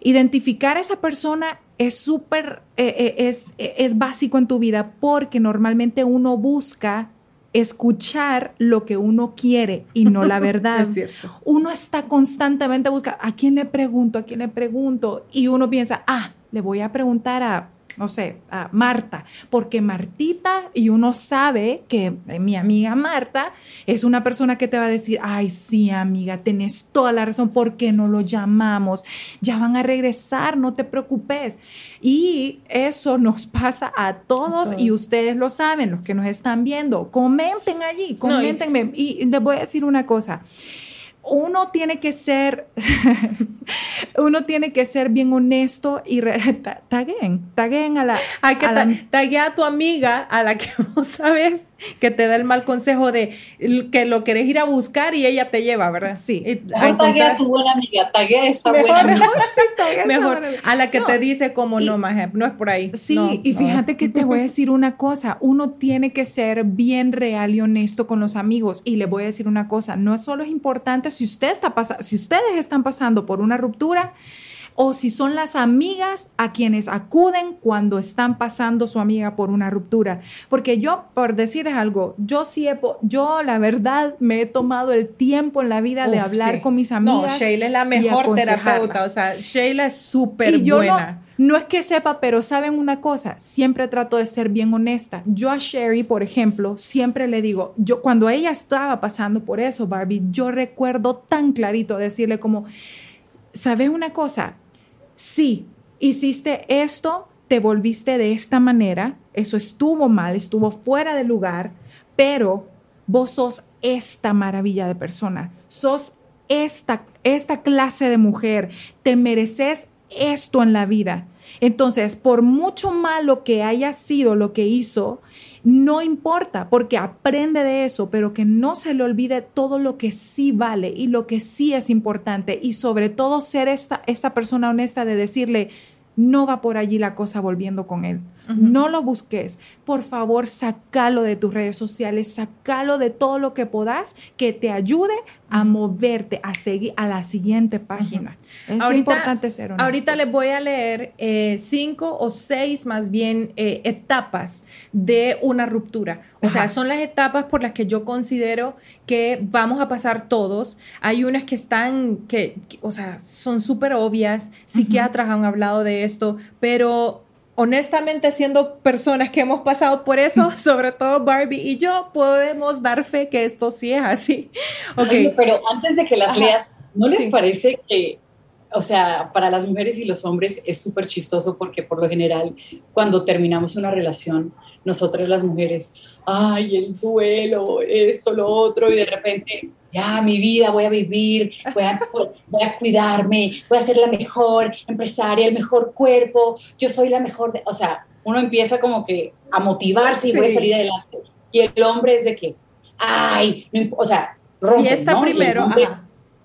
identificar a esa persona es súper, eh, eh, es, es básico en tu vida porque normalmente uno busca escuchar lo que uno quiere y no la <laughs> verdad. Uno está constantemente buscando, ¿a quién le pregunto? ¿A quién le pregunto? Y uno piensa, ah, le voy a preguntar a no sé, a Marta, porque Martita, y uno sabe que mi amiga Marta es una persona que te va a decir, ay, sí, amiga, tenés toda la razón, ¿por qué no lo llamamos? Ya van a regresar, no te preocupes. Y eso nos pasa a todos y ustedes lo saben, los que nos están viendo. Comenten allí, comentenme. y les voy a decir una cosa uno tiene que ser, <laughs> uno tiene que ser bien honesto y <laughs> taguen, taguen a la... Hay que a, a tu amiga a la que <laughs> vos sabes que te da el mal consejo de que lo querés ir a buscar y ella te lleva, ¿verdad? Sí. a tu buena amiga, tague a esa buena amiga. Mejor, a la que te dice como no, más no es por ahí. Sí, y fíjate que te voy a decir una cosa, uno tiene que ser bien real y honesto con los amigos y le voy a decir una cosa, no solo es importante si, usted está si ustedes están pasando por una ruptura, o si son las amigas a quienes acuden cuando están pasando su amiga por una ruptura. Porque yo, por decirles algo, yo sí he, yo la verdad me he tomado el tiempo en la vida de hablar con mis amigas. No, Sheila es la mejor terapeuta, o sea, Sheila es súper buena. No, no es que sepa, pero saben una cosa, siempre trato de ser bien honesta. Yo a Sherry, por ejemplo, siempre le digo, yo cuando ella estaba pasando por eso, Barbie, yo recuerdo tan clarito decirle como, ¿sabes una cosa? Sí, hiciste esto, te volviste de esta manera, eso estuvo mal, estuvo fuera de lugar, pero vos sos esta maravilla de persona, sos esta, esta clase de mujer, te mereces esto en la vida. Entonces, por mucho malo que haya sido lo que hizo, no importa, porque aprende de eso, pero que no se le olvide todo lo que sí vale y lo que sí es importante y sobre todo ser esta, esta persona honesta de decirle, no va por allí la cosa volviendo con él. no lo busques. Por favor, sacalo de tus redes sociales, sacalo de todo lo que puedas que te ayude a moverte, a seguir a la siguiente página. Es importante ser honestos. Ahorita les voy a leer eh, cinco o seis más bien eh, etapas de una ruptura. O sea, son las etapas por las que yo considero que vamos a pasar todos. Hay unas que están, que, o sea, son súper obvias. Psiquiatras han hablado de esto, pero honestamente, siendo personas que hemos pasado por eso, <laughs> sobre todo Barbie y yo, podemos dar fe que esto sí es así. Okay. pero antes de que las leas, ¿no les parece que, o sea, para las mujeres y los hombres es súper chistoso porque por lo general, cuando terminamos una relación, nosotras las mujeres, ay, el duelo, esto, lo otro, y de repente ya mi vida voy a vivir, voy a, voy a cuidarme, voy a ser la mejor empresaria, el mejor cuerpo, yo soy la mejor, o sea, uno empieza como que a motivarse y voy a salir adelante. Y el hombre es de que, ay, o sea, rompe, Fiesta primero, el hombre,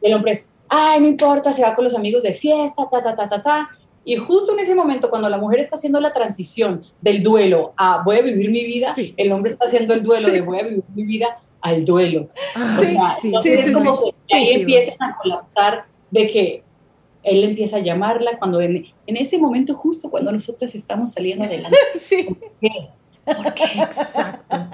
el hombre es, ay, no importa, se va con los amigos de fiesta, ta, ta, ta, ta, ta. Y justo en ese momento, cuando la mujer está haciendo la transición del duelo a voy a vivir mi vida, el hombre está haciendo el duelo de voy a vivir mi vida al duelo. Ah, o sea, es como que ahí empiezan a colapsar de que él empieza a llamarla cuando en, en ese momento justo cuando nosotras estamos saliendo adelante. <laughs> Sí. ¿Por qué? Exacto.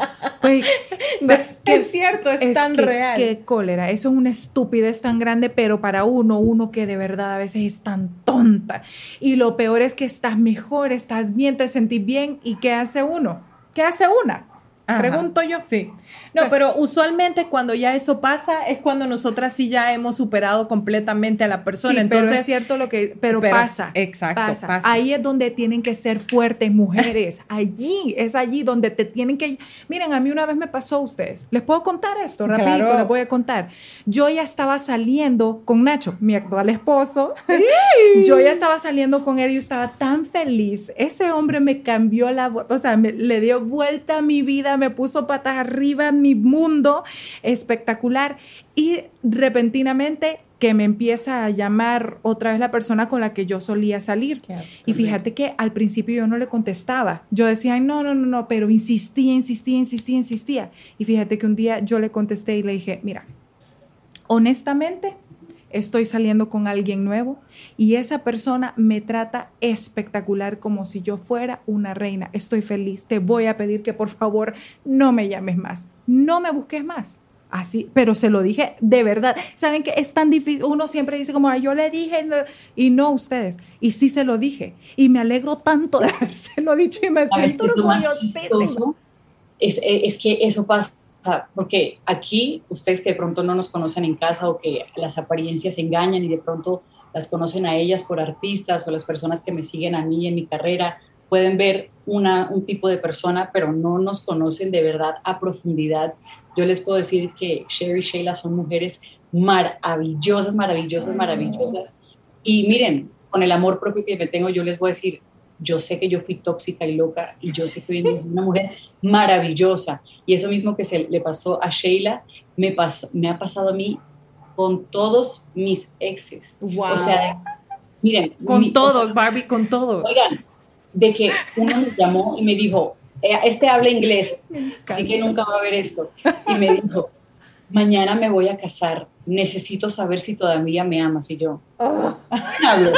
<laughs> es cierto, es, tan real. Qué cólera. Eso es una estupidez tan grande, pero para uno, uno que de verdad a veces es tan tonta. Y lo peor es que estás mejor, estás bien, te sentís bien. ¿Y qué hace uno? ¿Qué hace una? Pregunto yo. Sí. No, pero usualmente cuando ya eso pasa es cuando nosotras sí ya hemos superado completamente a la persona. Entonces, pero es cierto lo que, pero, pasa. Exacto. Pasa. Ahí es donde tienen que ser fuertes mujeres. <laughs> allí, es allí donde te tienen que... Miren, a mí una vez me pasó a ustedes. Les puedo contar esto, rapidito, les voy a contar. Yo ya estaba saliendo con Nacho, mi actual esposo. <laughs> yo ya estaba saliendo con él y yo estaba tan feliz. Ese hombre me cambió la... O sea, me, le dio vuelta a mi vida me puso patas arriba en mi mundo espectacular y repentinamente que me empieza a llamar otra vez la persona con la que yo solía salir. Y fíjate que al principio yo no le contestaba. Yo decía, no, no, no, no, pero insistía, insistía, insistía, insistía. Y fíjate que un día yo le contesté y le dije, mira, honestamente, estoy saliendo con alguien nuevo y esa persona me trata espectacular como si yo fuera una reina. Estoy feliz. Te voy a pedir que por favor no me llames más, no me busques más. Así, pero se lo dije de verdad. Saben que es tan difícil. Uno siempre dice como, yo le dije, y no ustedes. Y sí se lo dije. Y me alegro tanto de <laughs> lo dicho y me siento orgullosa. Es, es que eso pasa porque aquí ustedes que de pronto no nos conocen en casa o que las apariencias engañan y de pronto las conocen a ellas por artistas o las personas que me siguen a mí en mi carrera, pueden ver una, un tipo de persona, pero no nos conocen de verdad a profundidad. Yo les puedo decir que Sherry y Sheila son mujeres maravillosas, maravillosas, maravillosas. Y miren, con el amor propio que me tengo, yo les voy a decir, yo sé que yo fui tóxica y loca y yo sé que hoy en una mujer maravillosa. Y eso mismo que se le pasó a Sheila, me, pasó, me ha pasado a mí con todos mis exes. O sea, miren. Con todos, Barbie, con todos. Oigan, de que uno me llamó y me dijo, eh, este habla inglés, así que nunca va a ver esto. Y me dijo, mañana me voy a casar, necesito saber si todavía me amas. Y yo, oh. hablo?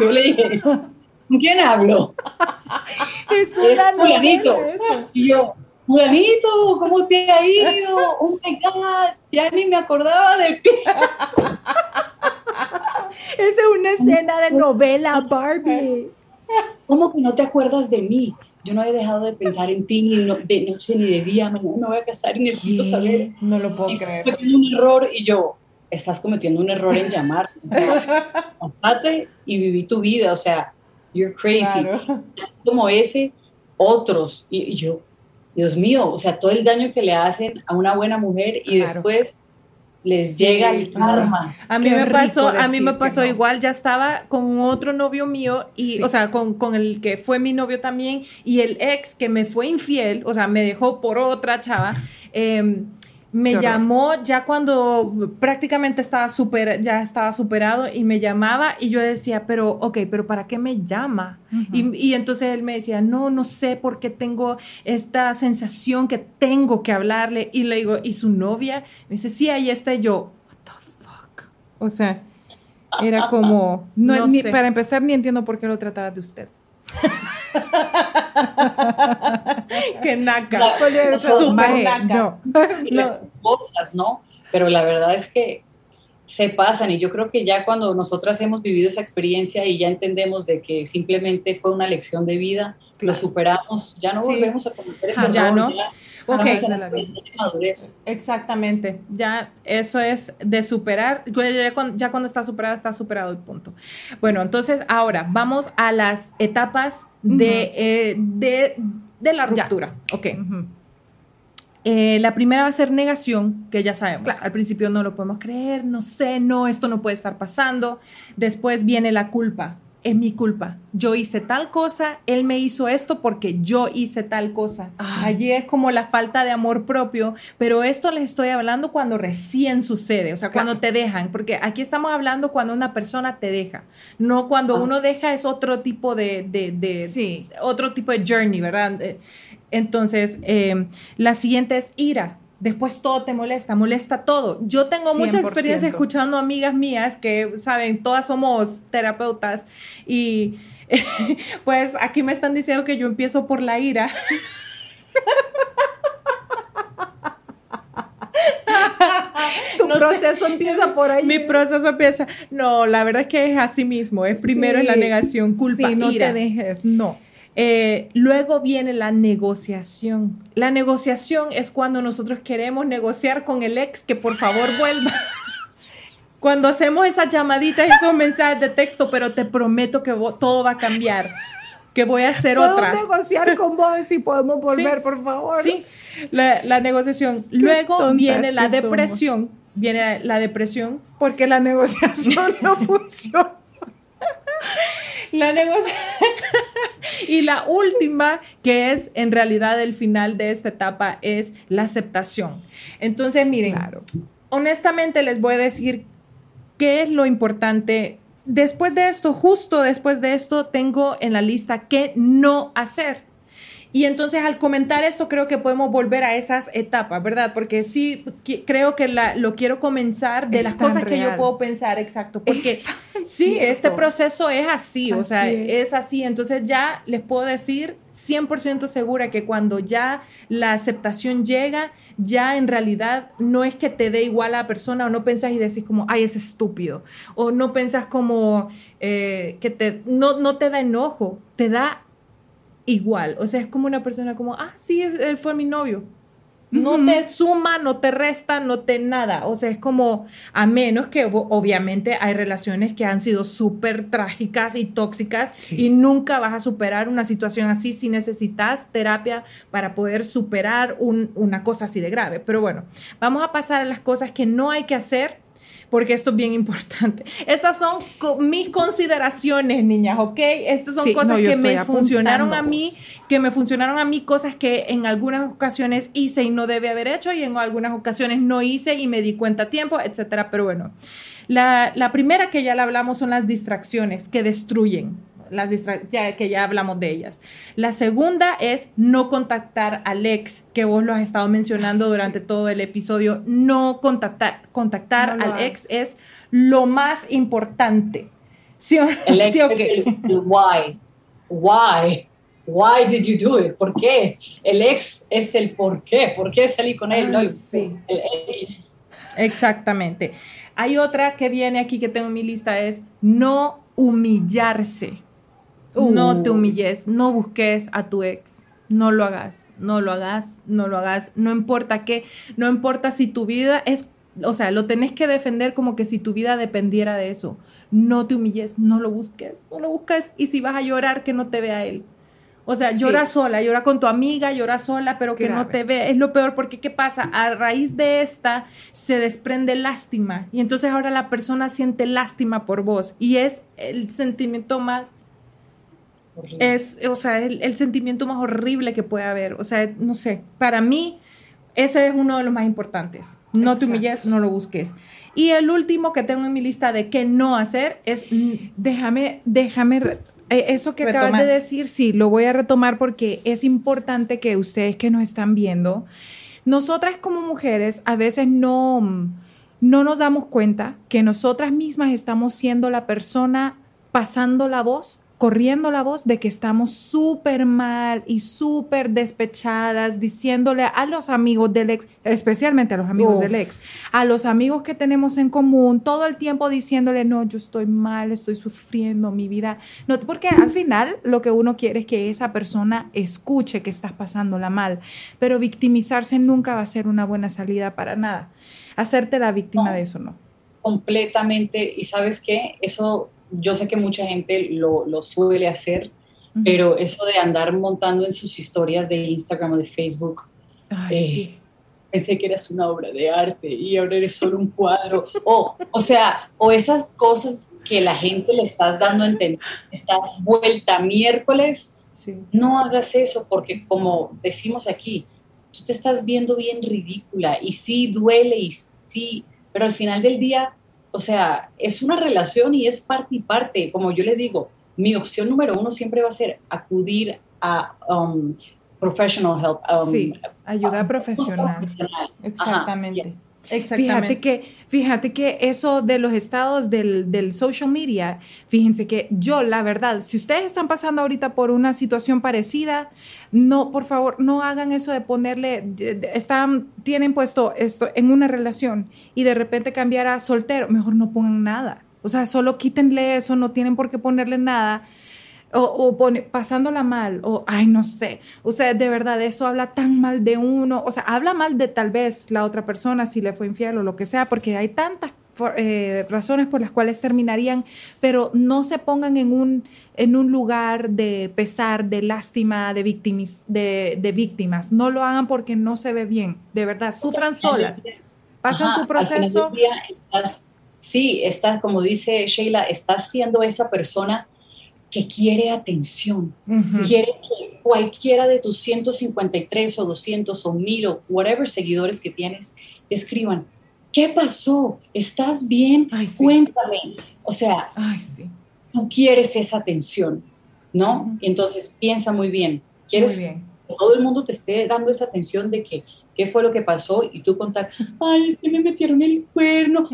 Yo le dije, ¿con quién hablo? <laughs> es, es fulanito. Y yo, fulanito, ¿cómo te ha ido? Oh my God, ya ni me acordaba de ti. Esa <laughs> es una escena de novela, Barbie. ¿Cómo que no te acuerdas de mí? Yo no he dejado de pensar en ti ni de noche ni de día. Mañana me voy a casar y necesito saber. No lo puedo creer. Estoy cometiendo un error y yo, estás cometiendo un error en llamar. <laughs> Pásate y viví tu vida. O sea, you're crazy. como ese, otros. Y, yo, Dios mío, o sea, todo el daño que le hacen a una buena mujer y después les llega el karma. A mí me pasó, a mí me pasó igual, ya estaba con otro novio mío y, o sea, con, con, el que fue mi novio también y el ex que me fue infiel, o sea, me dejó por otra chava. Eh, me llamó ya cuando prácticamente estaba super, ya estaba superado y me llamaba y yo decía, pero, ok, pero ¿para qué me llama? y, y, entonces él me decía, no, no sé por qué tengo esta sensación que tengo que hablarle. Y le digo, ¿y su novia? Me dice, sí, ahí está. Y yo, what the fuck? O sea, era como, <laughs> no, ni, para empezar, ni entiendo por qué lo trataba de usted. <laughs> que naca. No, Cosas, ¿no? Pero la verdad es que se pasan y yo creo que ya cuando nosotras hemos vivido esa experiencia y ya entendemos de que simplemente fue una lección de vida, lo superamos, ya no volvemos a cometer ese ya No. Exactamente, ya eso es de superar, ya cuando, ya cuando está superado, está superado el punto. Bueno, entonces ahora vamos a las etapas de, eh, de, de, la ruptura. Ok. Eh, la primera va a ser negación, que ya sabemos. Al principio no lo podemos creer, no sé, no, esto no puede estar pasando. Después viene la culpa es mi culpa. Yo hice tal cosa, él me hizo esto porque yo hice tal cosa. Allí es como la falta de amor propio, pero esto les estoy hablando cuando recién sucede, o sea, cuando te dejan, porque aquí estamos hablando cuando una persona te deja, no cuando ah. uno deja es otro tipo de, de, sí. otro tipo de journey, ¿verdad? Entonces, eh, la siguiente es ira después todo te molesta, molesta todo. Yo tengo mucha experiencia escuchando amigas mías que, saben, todas somos terapeutas y <laughs> pues aquí me están diciendo que yo empiezo por la ira. <laughs> tu proceso empieza por ahí. Mi proceso empieza. No, la verdad es que es así mismo. Es primero en la negación, culpa, sí, no te dejes, no. Eh, luego viene la negociación. La negociación es cuando nosotros queremos negociar con el ex que por favor vuelva. <laughs> cuando hacemos esas llamaditas y esos mensajes de texto, pero te prometo que todo va a cambiar, que voy a hacer ¿Puedo otra. negociar con vos si podemos volver, por favor. Sí, la, negociación. Luego viene la depresión. Viene la depresión. Porque la negociación no <laughs> funciona. <laughs> La negociación. <laughs> y la última, que es en realidad el final de esta etapa, es la aceptación. Entonces, miren, honestamente les voy a decir qué es lo importante. Después de esto, justo después de esto, tengo en la lista qué no hacer. Y entonces al comentar esto creo que podemos volver a esas etapas, ¿verdad? Porque sí creo que la, lo quiero comenzar de las cosas que yo puedo pensar, exacto. Porque <laughs> sí, este proceso es así, o sea, es. así. Entonces ya les puedo decir 100% segura que cuando ya la aceptación llega, ya en realidad no es que te dé igual a la persona o no pensás y decís como, ay, es estúpido. O no pensás como eh, que te, no, no te da enojo, te da igual. O sea, es como una persona como, ah, sí, él fue mi novio. No te suma, no te resta, no te nada. O sea, es como, a menos que obviamente hay relaciones que han sido súper trágicas y tóxicas y nunca vas a superar una situación así si necesitas terapia para poder superar una cosa así de grave. Pero bueno, vamos a pasar a las cosas que no hay que hacer porque esto es bien importante. Estas son mis consideraciones, niñas, ¿ok? Estas son cosas que me funcionaron a mí, que me funcionaron a mí, cosas que en algunas ocasiones hice y no debe haber hecho, y en algunas ocasiones no hice y me di cuenta a tiempo, etcétera. Pero bueno, la, la primera que ya la hablamos son las distracciones que destruyen las ya, que ya hablamos de ellas. La segunda es no contactar al ex, que vos lo has estado mencionando durante todo el episodio. No contactar, contactar al ex es lo más importante. ¿Sí el ex es el, why. Why. Why did you do it? ¿Por qué? El ex es el por qué. ¿Por qué salí con él? no, sí. el ex. Exactamente. Hay otra que viene aquí que tengo en mi lista, es no humillarse. No te uh. humilles, no busques a tu ex, no lo hagas, no lo hagas, no lo hagas, no importa qué, no importa si tu vida es, o sea, lo tenés que defender como que si tu vida dependiera de eso. No te humilles, no lo busques, no lo busques y si vas a llorar, que no te vea él. O sea, llora sola, llora con tu amiga, llora sola, pero que no te vea. Es lo peor porque ¿qué pasa? A raíz de esta se desprende lástima y entonces ahora la persona siente lástima por vos y es el sentimiento más es, o sea, el, sentimiento más horrible que puede haber. O sea, no sé, para mí, Ese es uno de los más importantes. No te humilles, no lo busques. Y el último que tengo en mi lista de qué no hacer es... Déjame, déjame eh, eso que acabas de decir, sí, lo voy a retomar porque es importante que ustedes que nos están viendo, nosotras como mujeres a veces no, no nos damos cuenta que nosotras mismas estamos siendo la persona pasando la voz corriendo la voz de que estamos súper mal y súper despechadas, diciéndole a los amigos del ex, especialmente a los amigos del ex, a los amigos que tenemos en común, todo el tiempo diciéndole, no, yo estoy mal, estoy sufriendo mi vida. No, porque al final lo que uno quiere es que esa persona escuche que estás pasándola mal, pero victimizarse nunca va a ser una buena salida para nada. Hacerte la víctima de eso, ¿no? Completamente. Y sabes qué, eso yo sé que mucha gente lo, lo suele hacer, pero eso de andar montando en sus historias de Instagram o de Facebook, eh, pensé que eras una obra de arte y ahora eres solo un cuadro. O, o sea, o esas cosas que la gente le estás dando a entender, estás vuelta miércoles, no hagas eso porque como decimos aquí, tú te estás viendo bien ridícula y sí duele y sí, pero al final del día o sea, es una relación y es parte y parte. Como yo les digo, mi opción número uno siempre va a ser acudir a um, professional help. Um, sí, ayuda profesional. Exactamente. Fíjate que, fíjate que eso de los estados del, del, social media, fíjense que yo, la verdad, si ustedes están pasando ahorita por una situación parecida, no, por favor, no hagan eso de ponerle, están, tienen puesto esto en una relación y de repente cambiar a soltero, mejor no pongan nada. O sea, solo quítenle eso, no tienen por qué ponerle nada o, pone, pasándola mal, o ay, no sé. O sea, de verdad, eso habla tan mal de uno, o sea, habla mal de tal vez la otra persona si le fue infiel o lo que sea, porque hay tantas eh, razones por las cuales terminarían, pero no se pongan en un, en un lugar de pesar, de lástima, de, víctimas, de, de víctimas. No lo hagan porque no se ve bien, de verdad, sufran solas. Pasan su proceso. sí, estás, como dice Sheila, estás siendo esa persona que quiere atención, quiere que cualquiera de tus 153 o 200 o 1000 o whatever seguidores que tienes escriban, ¿qué pasó? ¿Estás bien? Cuéntame. O sea, tú quieres esa atención, ¿no? Entonces piensa muy bien, ¿quieres que todo el mundo te esté dando esa atención de que qué fue lo que pasó y tú contar, ay, es que me metieron el cuerno.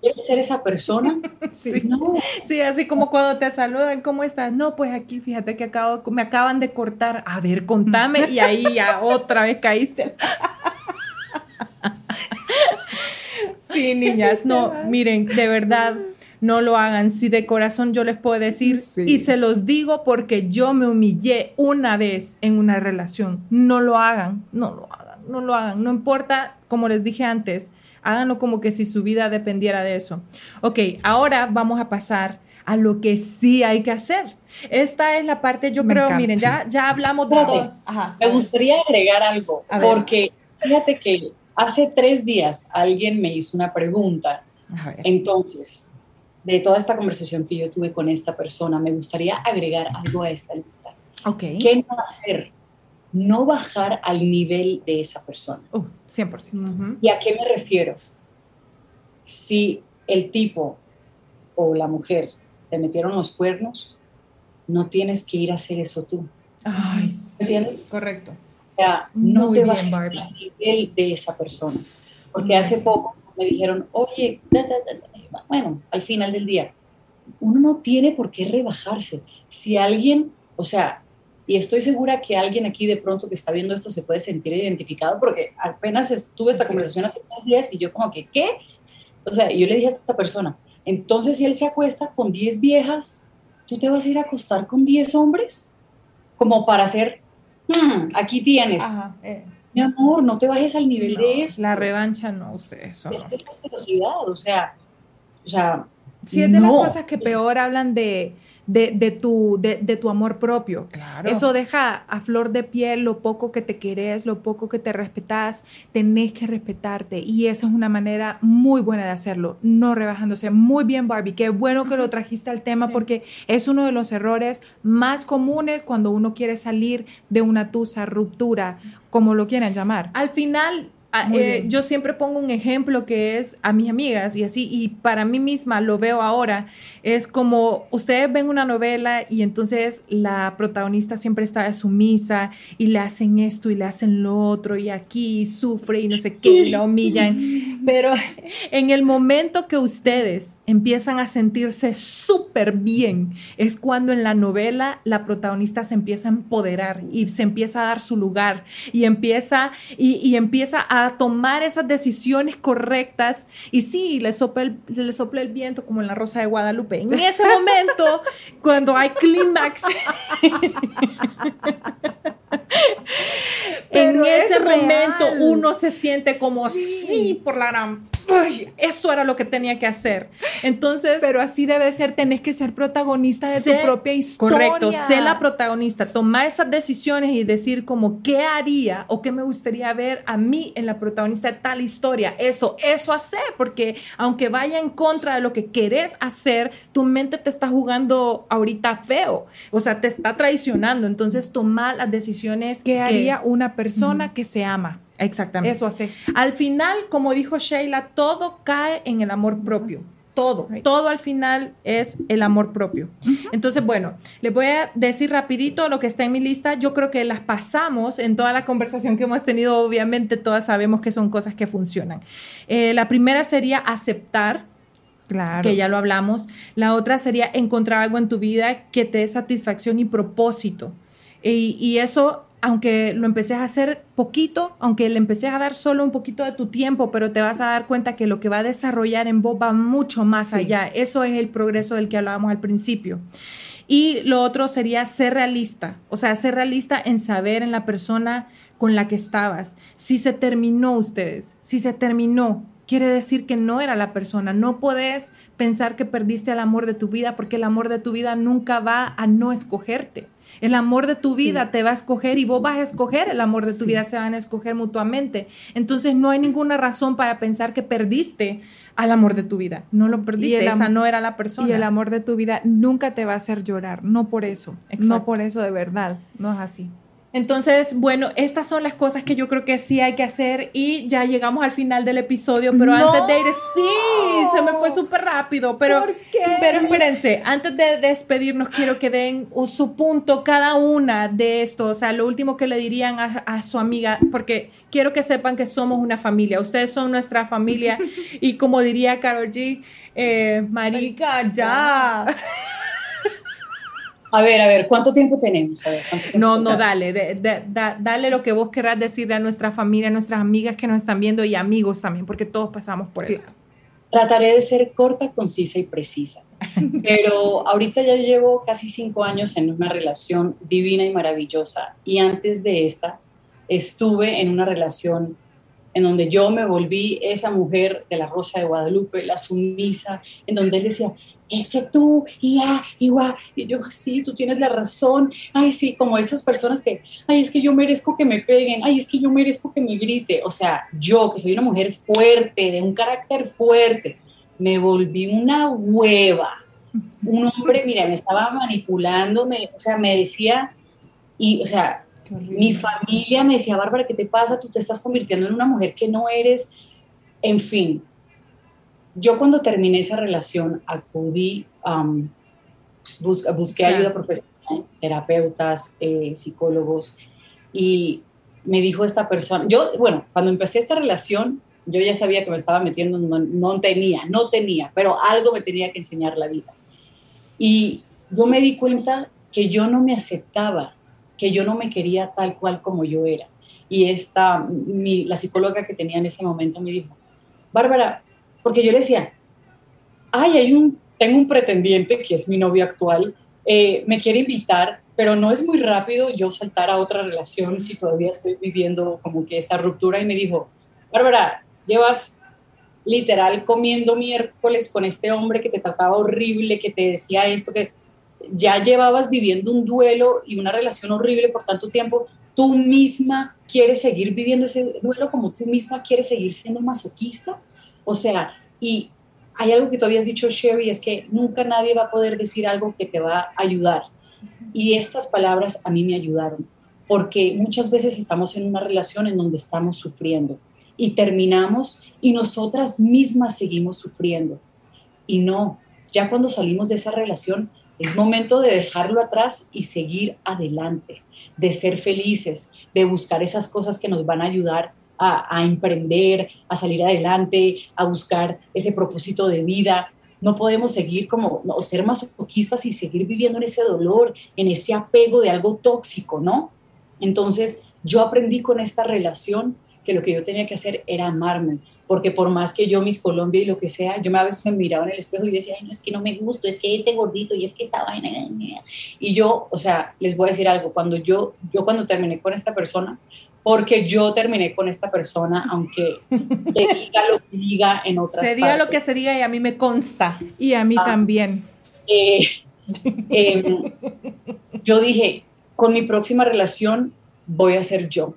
¿Quieres ser esa persona? <laughs> Sí. No. sí, así como cuando te saludan, ¿cómo estás? No, pues aquí fíjate que acabo, me acaban de cortar. A ver, contame. Y ahí ya otra vez caíste. <laughs> sí, niñas, no, miren, de verdad, no lo hagan. Si de corazón yo les puedo decir, y se los digo porque yo me humillé una vez en una relación, no lo hagan, no lo hagan, no lo hagan. No importa, como les dije antes, Háganlo como que si su vida dependiera de eso. Ok, ahora vamos a pasar a lo que sí hay que hacer. Esta es la parte, yo creo, miren, ya, ya hablamos de todo. Me gustaría agregar algo, porque fíjate que hace tres días alguien me hizo una pregunta. Entonces, de toda esta conversación que yo tuve con esta persona, me gustaría agregar algo a esta lista. Okay. ¿Qué no hacer no bajar al nivel de esa persona. 100%. ¿Y a qué me refiero? Si el tipo o la mujer te metieron los cuernos, no tienes que ir a hacer eso tú. Ay, ¿Entiendes? Correcto. O sea, no te bajes al nivel de esa persona. Porque hace poco me dijeron, oye, bueno, al final del día, uno no tiene por qué rebajarse. Si alguien, o sea, y estoy segura que alguien aquí de pronto que está viendo esto se puede sentir identificado porque apenas estuve esta conversación hace tres días y yo como que, ¿qué? O sea, yo le dije a esta persona, entonces si él se acuesta con 10 viejas, ¿tú te vas a ir a acostar con 10 hombres? Como para hacer, hmm, aquí tienes. Eh. Mi amor, no te bajes al nivel de eso. La revancha no, usted. Eso es, es o sea, o sea. Sí, es de las cosas que peor hablan de de, tu, de, tu amor propio. Eso deja a flor de piel lo poco que te querés, lo poco que te respetas, tenés que respetarte y esa es una manera muy buena de hacerlo, no rebajándose. Muy bien, Barbie, qué bueno que lo trajiste al tema porque es uno de los errores más comunes cuando uno quiere salir de una tusa, ruptura, como lo quieren llamar. Al final, Ah, eh, yo siempre pongo un ejemplo que es a mis amigas y así, y para mí misma lo veo ahora, es como ustedes ven una novela y entonces la protagonista siempre está sumisa y le hacen esto y le hacen lo otro y aquí sufre y no sé qué, y la humillan, <laughs> pero en el momento que ustedes empiezan a sentirse súper bien, es cuando en la novela la protagonista se empieza a empoderar y se empieza a dar su lugar y empieza, y, y empieza a tomar esas decisiones correctas y sí, le sopla el, le sopla el viento como en la Rosa de Guadalupe. En ese momento, <laughs> cuando hay clímax, <laughs> en ese momento uno se siente como sí, por la gran eso era lo que tenía que hacer. Entonces, pero así debe ser, tenés que ser protagonista de tu propia historia. Correcto, sé la protagonista, toma esas decisiones y decir como qué haría o qué me gustaría ver a mí en la protagonista de tal historia. Eso, eso hacer, porque aunque vaya en contra de lo que querés hacer, tu mente te está jugando ahorita feo, o sea, te está traicionando. Entonces, toma las decisiones que, haría una persona que se ama. Exactamente. Eso hace. Al final, como dijo Sheila, todo cae en el amor propio. Todo, todo al final es el amor propio. Entonces, bueno, les voy a decir rapidito lo que está en mi lista. Yo creo que las pasamos en toda la conversación que hemos tenido. Obviamente, todas sabemos que son cosas que funcionan. Eh, la primera sería aceptar. Claro. que ya lo hablamos. La otra sería encontrar algo en tu vida que te dé satisfacción y propósito. Y, y, eso aunque lo empecé a hacer poquito, aunque le empecé a dar solo un poquito de tu tiempo, pero te vas a dar cuenta que lo que va a desarrollar en vos va mucho más allá. Eso es el progreso del que hablábamos al principio. Y lo otro sería ser realista, o sea, ser realista en saber en la persona con la que estabas. Si se terminó ustedes, si se terminó, quiere decir que no era la persona. No puedes pensar que perdiste el amor de tu vida porque el amor de tu vida nunca va a no escogerte. El amor de tu vida te va a escoger y vos vas a escoger el amor de tu vida, se van a escoger mutuamente. Entonces no hay ninguna razón para pensar que perdiste al amor de tu vida. No lo perdiste, esa no era la persona. Y el amor de tu vida nunca te va a hacer llorar, no por eso, no por eso de verdad, no es así. Entonces, bueno, estas son las cosas que yo creo que sí hay que hacer y ya llegamos al final del episodio, pero antes de ir, sí, se me fue súper rápido, pero, ¿Por qué? pero espérense, antes de despedirnos quiero que den su punto cada una de esto, o sea, lo último que le dirían a, su amiga, porque quiero que sepan que somos una familia, ustedes son nuestra familia <laughs> y como diría Carol G, eh, marica, ya. <laughs> A ver, a ver, ¿cuánto tiempo tenemos? no, no, dale, dale lo que vos querrás decirle a nuestra familia, a nuestras amigas que nos están viendo y amigos también, porque todos pasamos por esto. Trataré de ser corta, concisa y precisa, <laughs> pero ahorita ya llevo casi cinco años en una relación divina y maravillosa y antes de esta estuve en una relación en donde yo me volví esa mujer de la Rosa de Guadalupe, la sumisa, en donde él decía, es que tú, y ya, igual, y yo, sí, tú tienes la razón, ay, sí, como esas personas que, ay, es que yo merezco que me peguen, ay, es que yo merezco que me grite, o sea, yo, que soy una mujer fuerte, de un carácter fuerte, me volví una hueva, un hombre, mira, me estaba manipulando, me, o sea, me decía, y, o sea, mi familia me decía, Bárbara, ¿qué te pasa? Tú te estás convirtiendo en una mujer que no eres, en fin, yo cuando terminé esa relación acudí, um, busqué ayuda profesional, terapeutas, eh, psicólogos, y me dijo esta persona, yo, bueno, cuando empecé esta relación, yo ya sabía que me estaba metiendo, no, no tenía, no tenía, pero algo me tenía que enseñar la vida. Y yo me di cuenta que yo no me aceptaba, que yo no me quería tal cual como yo era. Y esta, mi, la psicóloga que tenía en ese momento me dijo, Bárbara, porque yo le decía, ay, hay un, tengo un pretendiente que es mi novio actual, eh, me quiere invitar, pero no es muy rápido yo saltar a otra relación si todavía estoy viviendo como que esta ruptura. Y me dijo, Bárbara, llevas literal comiendo miércoles con este hombre que te trataba horrible, que te decía esto, que ya llevabas viviendo un duelo y una relación horrible por tanto tiempo, tú misma quieres seguir viviendo ese duelo como tú misma quieres seguir siendo masoquista. O sea, y hay algo que tú habías dicho, Sherry, es que nunca nadie va a poder decir algo que te va a ayudar. Y estas palabras a mí me ayudaron, porque muchas veces estamos en una relación en donde estamos sufriendo y terminamos y nosotras mismas seguimos sufriendo. Y no, ya cuando salimos de esa relación, es momento de dejarlo atrás y seguir adelante, de ser felices, de buscar esas cosas que nos van a ayudar a, emprender, a salir adelante, a buscar ese propósito de vida. No podemos seguir como, o ser masoquistas y seguir viviendo en ese dolor, en ese apego de algo tóxico, ¿no? Entonces, yo aprendí con esta relación que lo que yo tenía que hacer era amarme, porque por más que yo, mis Colombia y lo que sea, yo a veces me miraba en el espejo y decía, ay, no, es que no me gusto, es que este gordito y es que esta vaina. Y yo, o sea, les voy a decir algo, cuando yo, yo cuando terminé con esta persona, porque yo terminé con esta persona, aunque se diga lo que diga en otras Se diga lo que se diga y a mí me consta. Y a mí ah. también. Eh, em, yo dije, con mi próxima relación voy a ser yo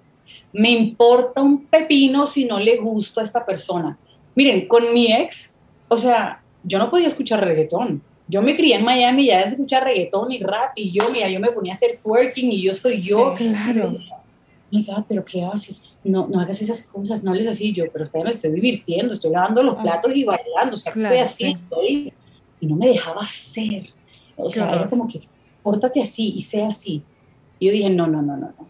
me importa un pepino si no le gusto a esta persona. Miren, con mi ex, o sea, yo no podía escuchar reggaetón. Yo me crié en Miami y ya se escucha reggaetón y rap y yo, mira, yo me ponía a hacer twerking y yo soy yo. claro. God, pero ¿qué haces? No, no hagas esas cosas, no les así yo, pero me estoy divirtiendo, estoy lavando los ah. platos y bailando, o sea, estoy así? Y, no me dejaba ser. O sea, era como que, pórtate así y sea así. Y yo dije, no, no, no, no, no.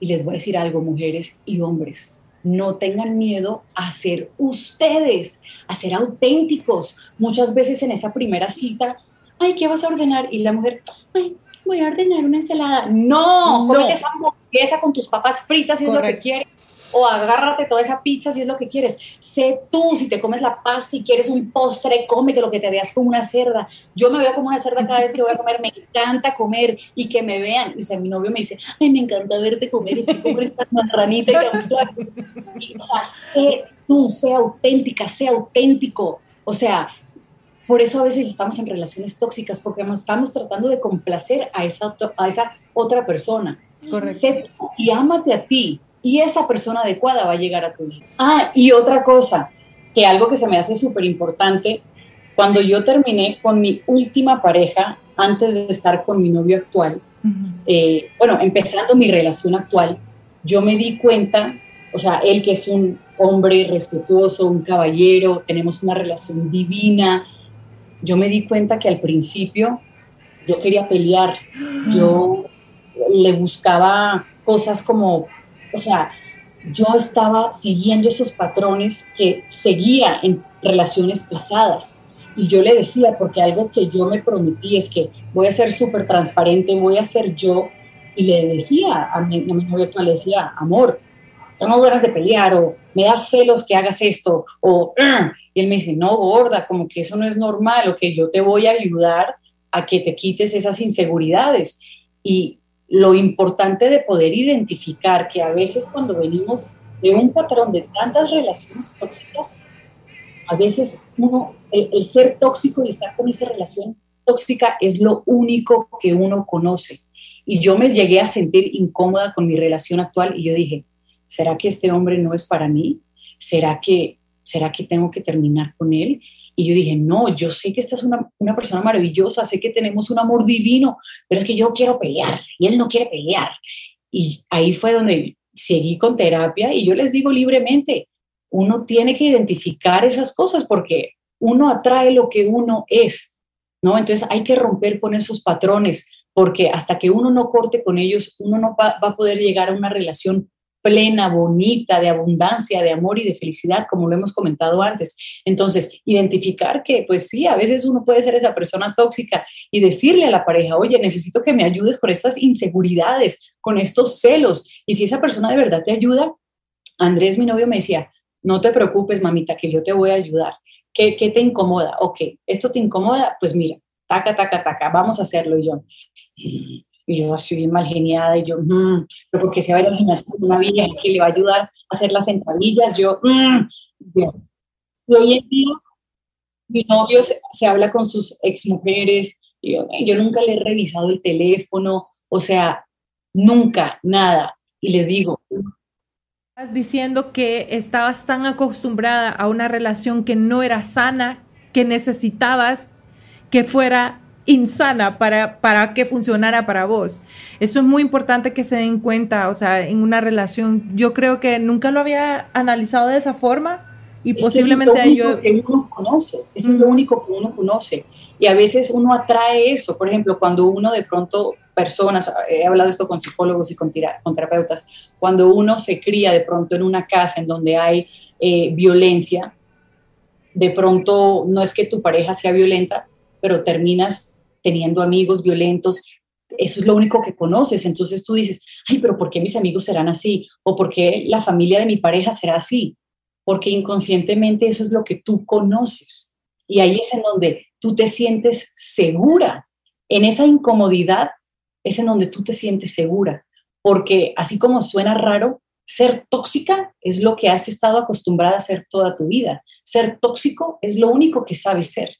Y les voy a decir algo, mujeres y hombres, no tengan miedo a ser ustedes, a ser auténticos. Muchas veces en esa primera cita, ay, ¿qué vas a ordenar? Y la mujer, ay, voy a ordenar una ensalada. No, no. esa hamburguesa con tus papas fritas si es lo que quieres o agárrate toda esa pizza si es lo que quieres. Sé tú, si te comes la pasta y quieres un postre, cómete lo que te veas como una cerda. Yo me veo como una cerda cada vez que voy a comer, me encanta comer y que me vean. Y o sea, mi novio me dice, ay, me encanta verte comer, y que comer esta marranita y, O sea, sé tú, sé auténtica, sé auténtico. O sea, por eso a veces estamos en relaciones tóxicas, porque estamos tratando de complacer a esa, a esa otra persona. Correcto. Sé tú y ámate a ti y esa persona adecuada va a llegar a tu vida. Ah, y otra cosa, que algo que se me hace súper importante, cuando yo terminé con mi última pareja, antes de estar con mi novio actual, eh, bueno, empezando mi relación actual, yo me di cuenta, o sea, él que es un hombre respetuoso, un caballero, tenemos una relación divina, yo me di cuenta que al principio yo quería pelear, yo le buscaba cosas como o sea, yo estaba siguiendo esos patrones que seguía en relaciones pasadas. Y yo le decía, porque algo que yo me prometí es que voy a ser súper transparente, voy a ser yo. Y le decía a mi, a mi novio actual, le decía, amor, tengo ganas de pelear, o me da celos que hagas esto, o, y él me dice, no, gorda, como que eso no es normal, o que yo te voy a ayudar a que te quites esas inseguridades. Y lo importante de poder identificar que a veces cuando venimos de un patrón de tantas relaciones tóxicas, a veces uno, el, ser tóxico y estar con esa relación tóxica es lo único que uno conoce. Y yo me llegué a sentir incómoda con mi relación actual y yo dije, ¿será que este hombre no es para mí? ¿Será que, será que tengo que terminar con él? Y yo dije, no, yo sé que esta es una, una, persona maravillosa, sé que tenemos un amor divino, pero es que yo quiero pelear y él no quiere pelear. Y ahí fue donde seguí con terapia y yo les digo libremente, uno tiene que identificar esas cosas porque uno atrae lo que uno es, ¿no? Entonces hay que romper con esos patrones porque hasta que uno no corte con ellos, uno no va, va a poder llegar a una relación plena, bonita, de abundancia, de amor y de felicidad, como lo hemos comentado antes. Entonces, identificar que, pues sí, a veces uno puede ser esa persona tóxica y decirle a la pareja, oye, necesito que me ayudes con estas inseguridades, con estos celos. Y si esa persona de verdad te ayuda, Andrés, mi novio, me decía, no te preocupes, mamita, que yo te voy a ayudar. ¿Qué, qué te incomoda? Ok, ¿esto te incomoda? Pues mira, taca, taca, taca, vamos a hacerlo. Y yo, y yo así bien mal geniada, y yo, mmm, pero porque se va a ir al gimnasio con una vieja que le va a ayudar a hacer las sentadillas, yo, mmm, y hoy en día mi novio se, habla con sus exmujeres, yo, yo nunca le he revisado el teléfono, o sea, nunca, nada. Y les digo, Estás diciendo que estabas tan acostumbrada a una relación que no era sana, que necesitabas que fuera insana para, para que funcionara para vos. Eso es muy importante que se den cuenta, o sea, en una relación. Yo creo que nunca lo había analizado de esa forma y posiblemente eso es lo único que uno conoce, eso es lo único que uno conoce. Y a veces uno atrae eso, por ejemplo, cuando uno de pronto personas, he hablado esto con psicólogos y con, con terapeutas, cuando uno se cría de pronto en una casa en donde hay eh, violencia, de pronto no es que tu pareja sea violenta, pero terminas teniendo amigos violentos, eso es lo único que conoces, entonces tú dices, ay, pero ¿por qué mis amigos serán así? ¿O por qué la familia de mi pareja será así? Porque inconscientemente eso es lo que tú conoces. Y ahí es en donde tú te sientes segura. En esa incomodidad es en donde tú te sientes segura. Porque así como suena raro, ser tóxica es lo que has estado acostumbrada a hacer toda tu vida. Ser tóxico es lo único que sabes ser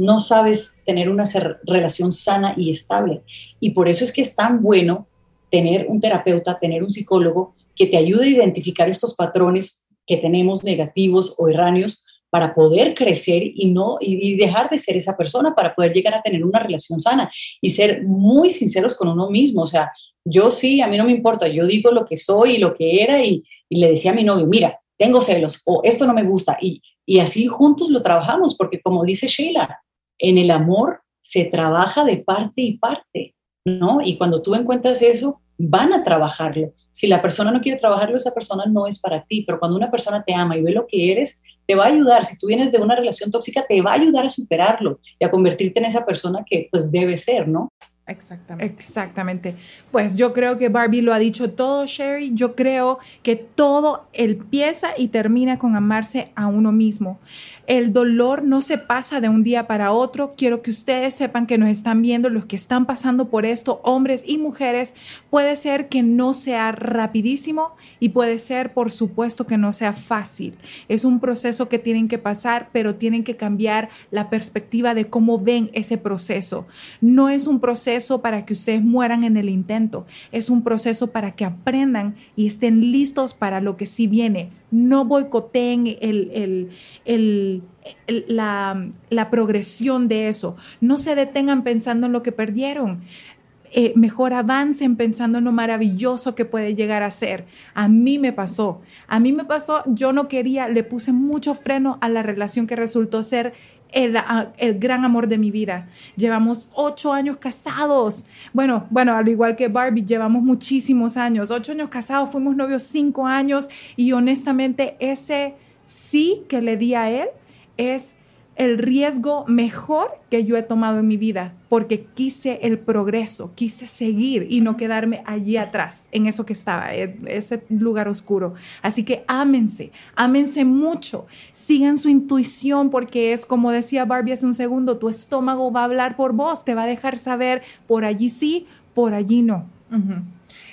no sabes tener una relación sana y estable. Y por eso es que es tan bueno tener un terapeuta, tener un psicólogo que te ayude a identificar estos patrones que tenemos negativos o erráneos para poder crecer y no y, dejar de ser esa persona para poder llegar a tener una relación sana y ser muy sinceros con uno mismo, o sea, yo sí, a mí no me importa, yo digo lo que soy y lo que era y, y le decía a mi novio, mira, tengo celos o esto no me gusta y, y así juntos lo trabajamos porque como dice Sheila, en el amor se trabaja de parte y parte, ¿no? Y cuando tú encuentras eso, van a trabajarlo. Si la persona no quiere trabajarlo, esa persona no es para ti, pero cuando una persona te ama y ve lo que eres, te va a ayudar. Si tú vienes de una relación tóxica, te va a ayudar a superarlo y a convertirte en esa persona que pues debe ser, ¿no? Exactamente. Exactamente. Pues yo creo que Barbie lo ha dicho todo, Sherry. Yo creo que todo empieza y termina con amarse a uno mismo. El dolor no se pasa de un día para otro. Quiero que ustedes sepan que nos están viendo, los que están pasando por esto, hombres y mujeres. Puede ser que no sea rapidísimo y puede ser, por supuesto, que no sea fácil. Es un proceso que tienen que pasar, pero tienen que cambiar la perspectiva de cómo ven ese proceso. No es un proceso para que ustedes mueran en el intento. Es un proceso para que aprendan y estén listos para lo que sí viene no boicoteen el, la, progresión de eso, no se detengan pensando en lo que perdieron. Eh, mejor avancen pensando en lo maravilloso que puede llegar a ser. A mí me pasó, a mí me pasó, yo no quería, le puse mucho freno a la relación que resultó ser el, el, gran amor de mi vida. Llevamos ocho años casados. Bueno, bueno, al igual que Barbie, llevamos muchísimos años. Ocho años casados, fuimos novios cinco años y honestamente ese sí que le di a él es el riesgo mejor que yo he tomado en mi vida, porque quise el progreso, quise seguir y no quedarme allí atrás, en eso que estaba, en ese lugar oscuro. Así que ámense, ámense mucho, sigan su intuición, porque es como decía Barbie hace un segundo, tu estómago va a hablar por vos, te va a dejar saber por allí sí, por allí no.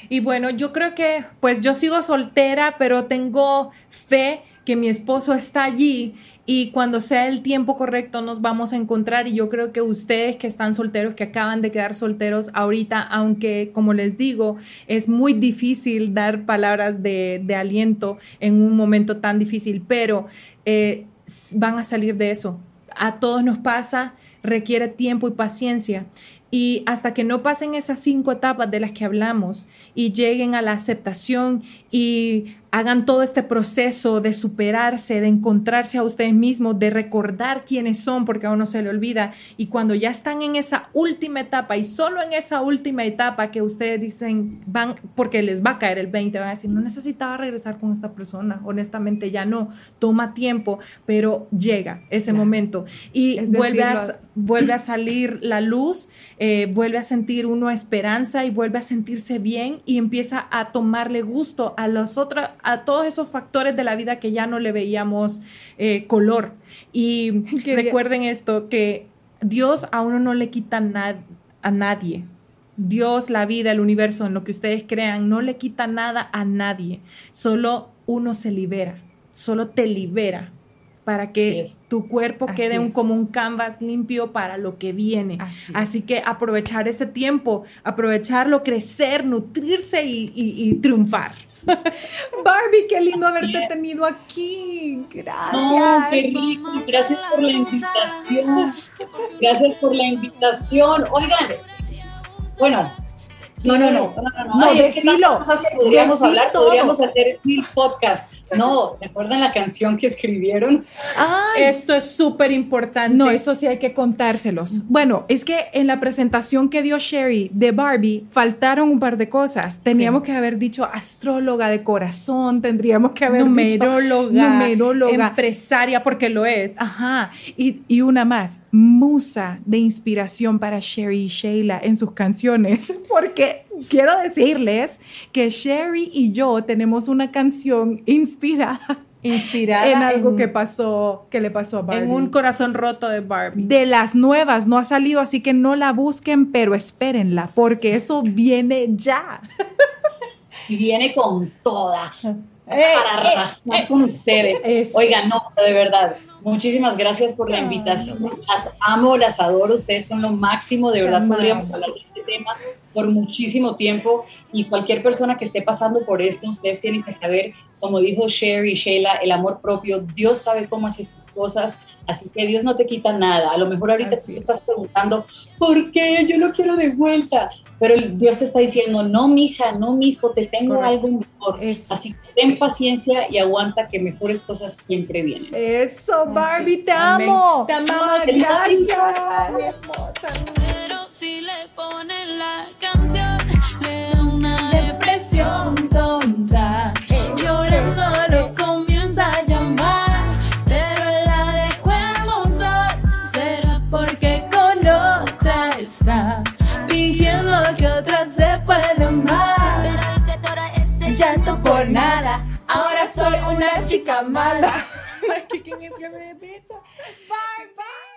Y bueno, yo creo que pues yo sigo soltera, pero tengo fe que mi esposo está allí y cuando sea el tiempo correcto nos vamos a encontrar y yo creo que ustedes que están solteros, que acaban de quedar solteros ahorita, aunque como les digo, es muy difícil dar palabras de, aliento en un momento tan difícil, pero eh, van a salir de eso. A todos nos pasa, requiere tiempo y paciencia. Y hasta que no pasen esas cinco etapas de las que hablamos y lleguen a la aceptación y hagan todo este proceso de superarse, de encontrarse a ustedes mismos, de recordar quiénes son, porque a uno se le olvida. Y cuando ya están en esa última etapa y solo en esa última etapa que ustedes dicen, van, porque les va a caer el 20, van a decir, no necesitaba regresar con esta persona, honestamente ya no, toma tiempo, pero llega ese momento. Y vuelve a, vuelve a salir la luz, eh, vuelve a sentir uno esperanza y vuelve a sentirse bien y empieza a tomarle gusto a los otros a todos esos factores de la vida que ya no le veíamos eh, color. Y <laughs> recuerden esto, que Dios a uno no le quita a nadie. Dios, la vida, el universo, en lo que ustedes crean, no le quita nada a nadie. Solo uno se libera, solo te libera para que tu cuerpo quede un, como un canvas limpio para lo que viene. Así, que aprovechar ese tiempo, aprovecharlo, crecer, nutrirse y, triunfar. <laughs> Barbie, qué lindo haberte tenido aquí. Gracias. qué rico. Gracias por la invitación. Gracias por la invitación. Oigan, bueno, no, no, no, no, no, no. es que cosas que podríamos hablar, podríamos hacer mil podcasts. No, ¿te acuerdan la canción que escribieron? Esto es súper importante. No, eso sí hay que contárselos. Bueno, es que en la presentación que dio Sherry de Barbie faltaron un par de cosas. Teníamos que haber dicho astróloga de corazón, tendríamos que haber numeróloga, dicho numeróloga, empresaria, porque lo es. Ajá. Y, y una más, musa de inspiración para Sherry y Sheila en sus canciones, <laughs> porque quiero decirles que Sherry y yo tenemos una canción inspirada inspirada en algo que pasó, que le pasó a Barbie. En un corazón roto de Barbie. De las nuevas, no ha salido, así que no la busquen, pero espérenla, porque eso viene ya. Y viene con toda. Eh, para arrasar eh, con ustedes. Oigan, no, de verdad, muchísimas gracias por la invitación. Las amo, las adoro, ustedes son lo máximo, de verdad podríamos hablar de este tema por muchísimo tiempo y cualquier persona que esté pasando por esto, ustedes tienen que saber, como dijo Sherry y Sheila, el amor propio, Dios sabe cómo hace sus cosas, así que Dios no te quita nada. A lo mejor ahorita tú te estás preguntando, ¿por qué yo lo quiero de vuelta? Pero Dios te está diciendo, no, mija, no, mijo, te tengo algo mejor. Así que ten paciencia y aguanta que mejores cosas siempre vienen. Eso, Barbie, te amo. Te amamos, gracias. Pero si le ponen la canción, le da una depresión llanto por nada. Ahora soy una chica mala. My kicking is your Bye bye.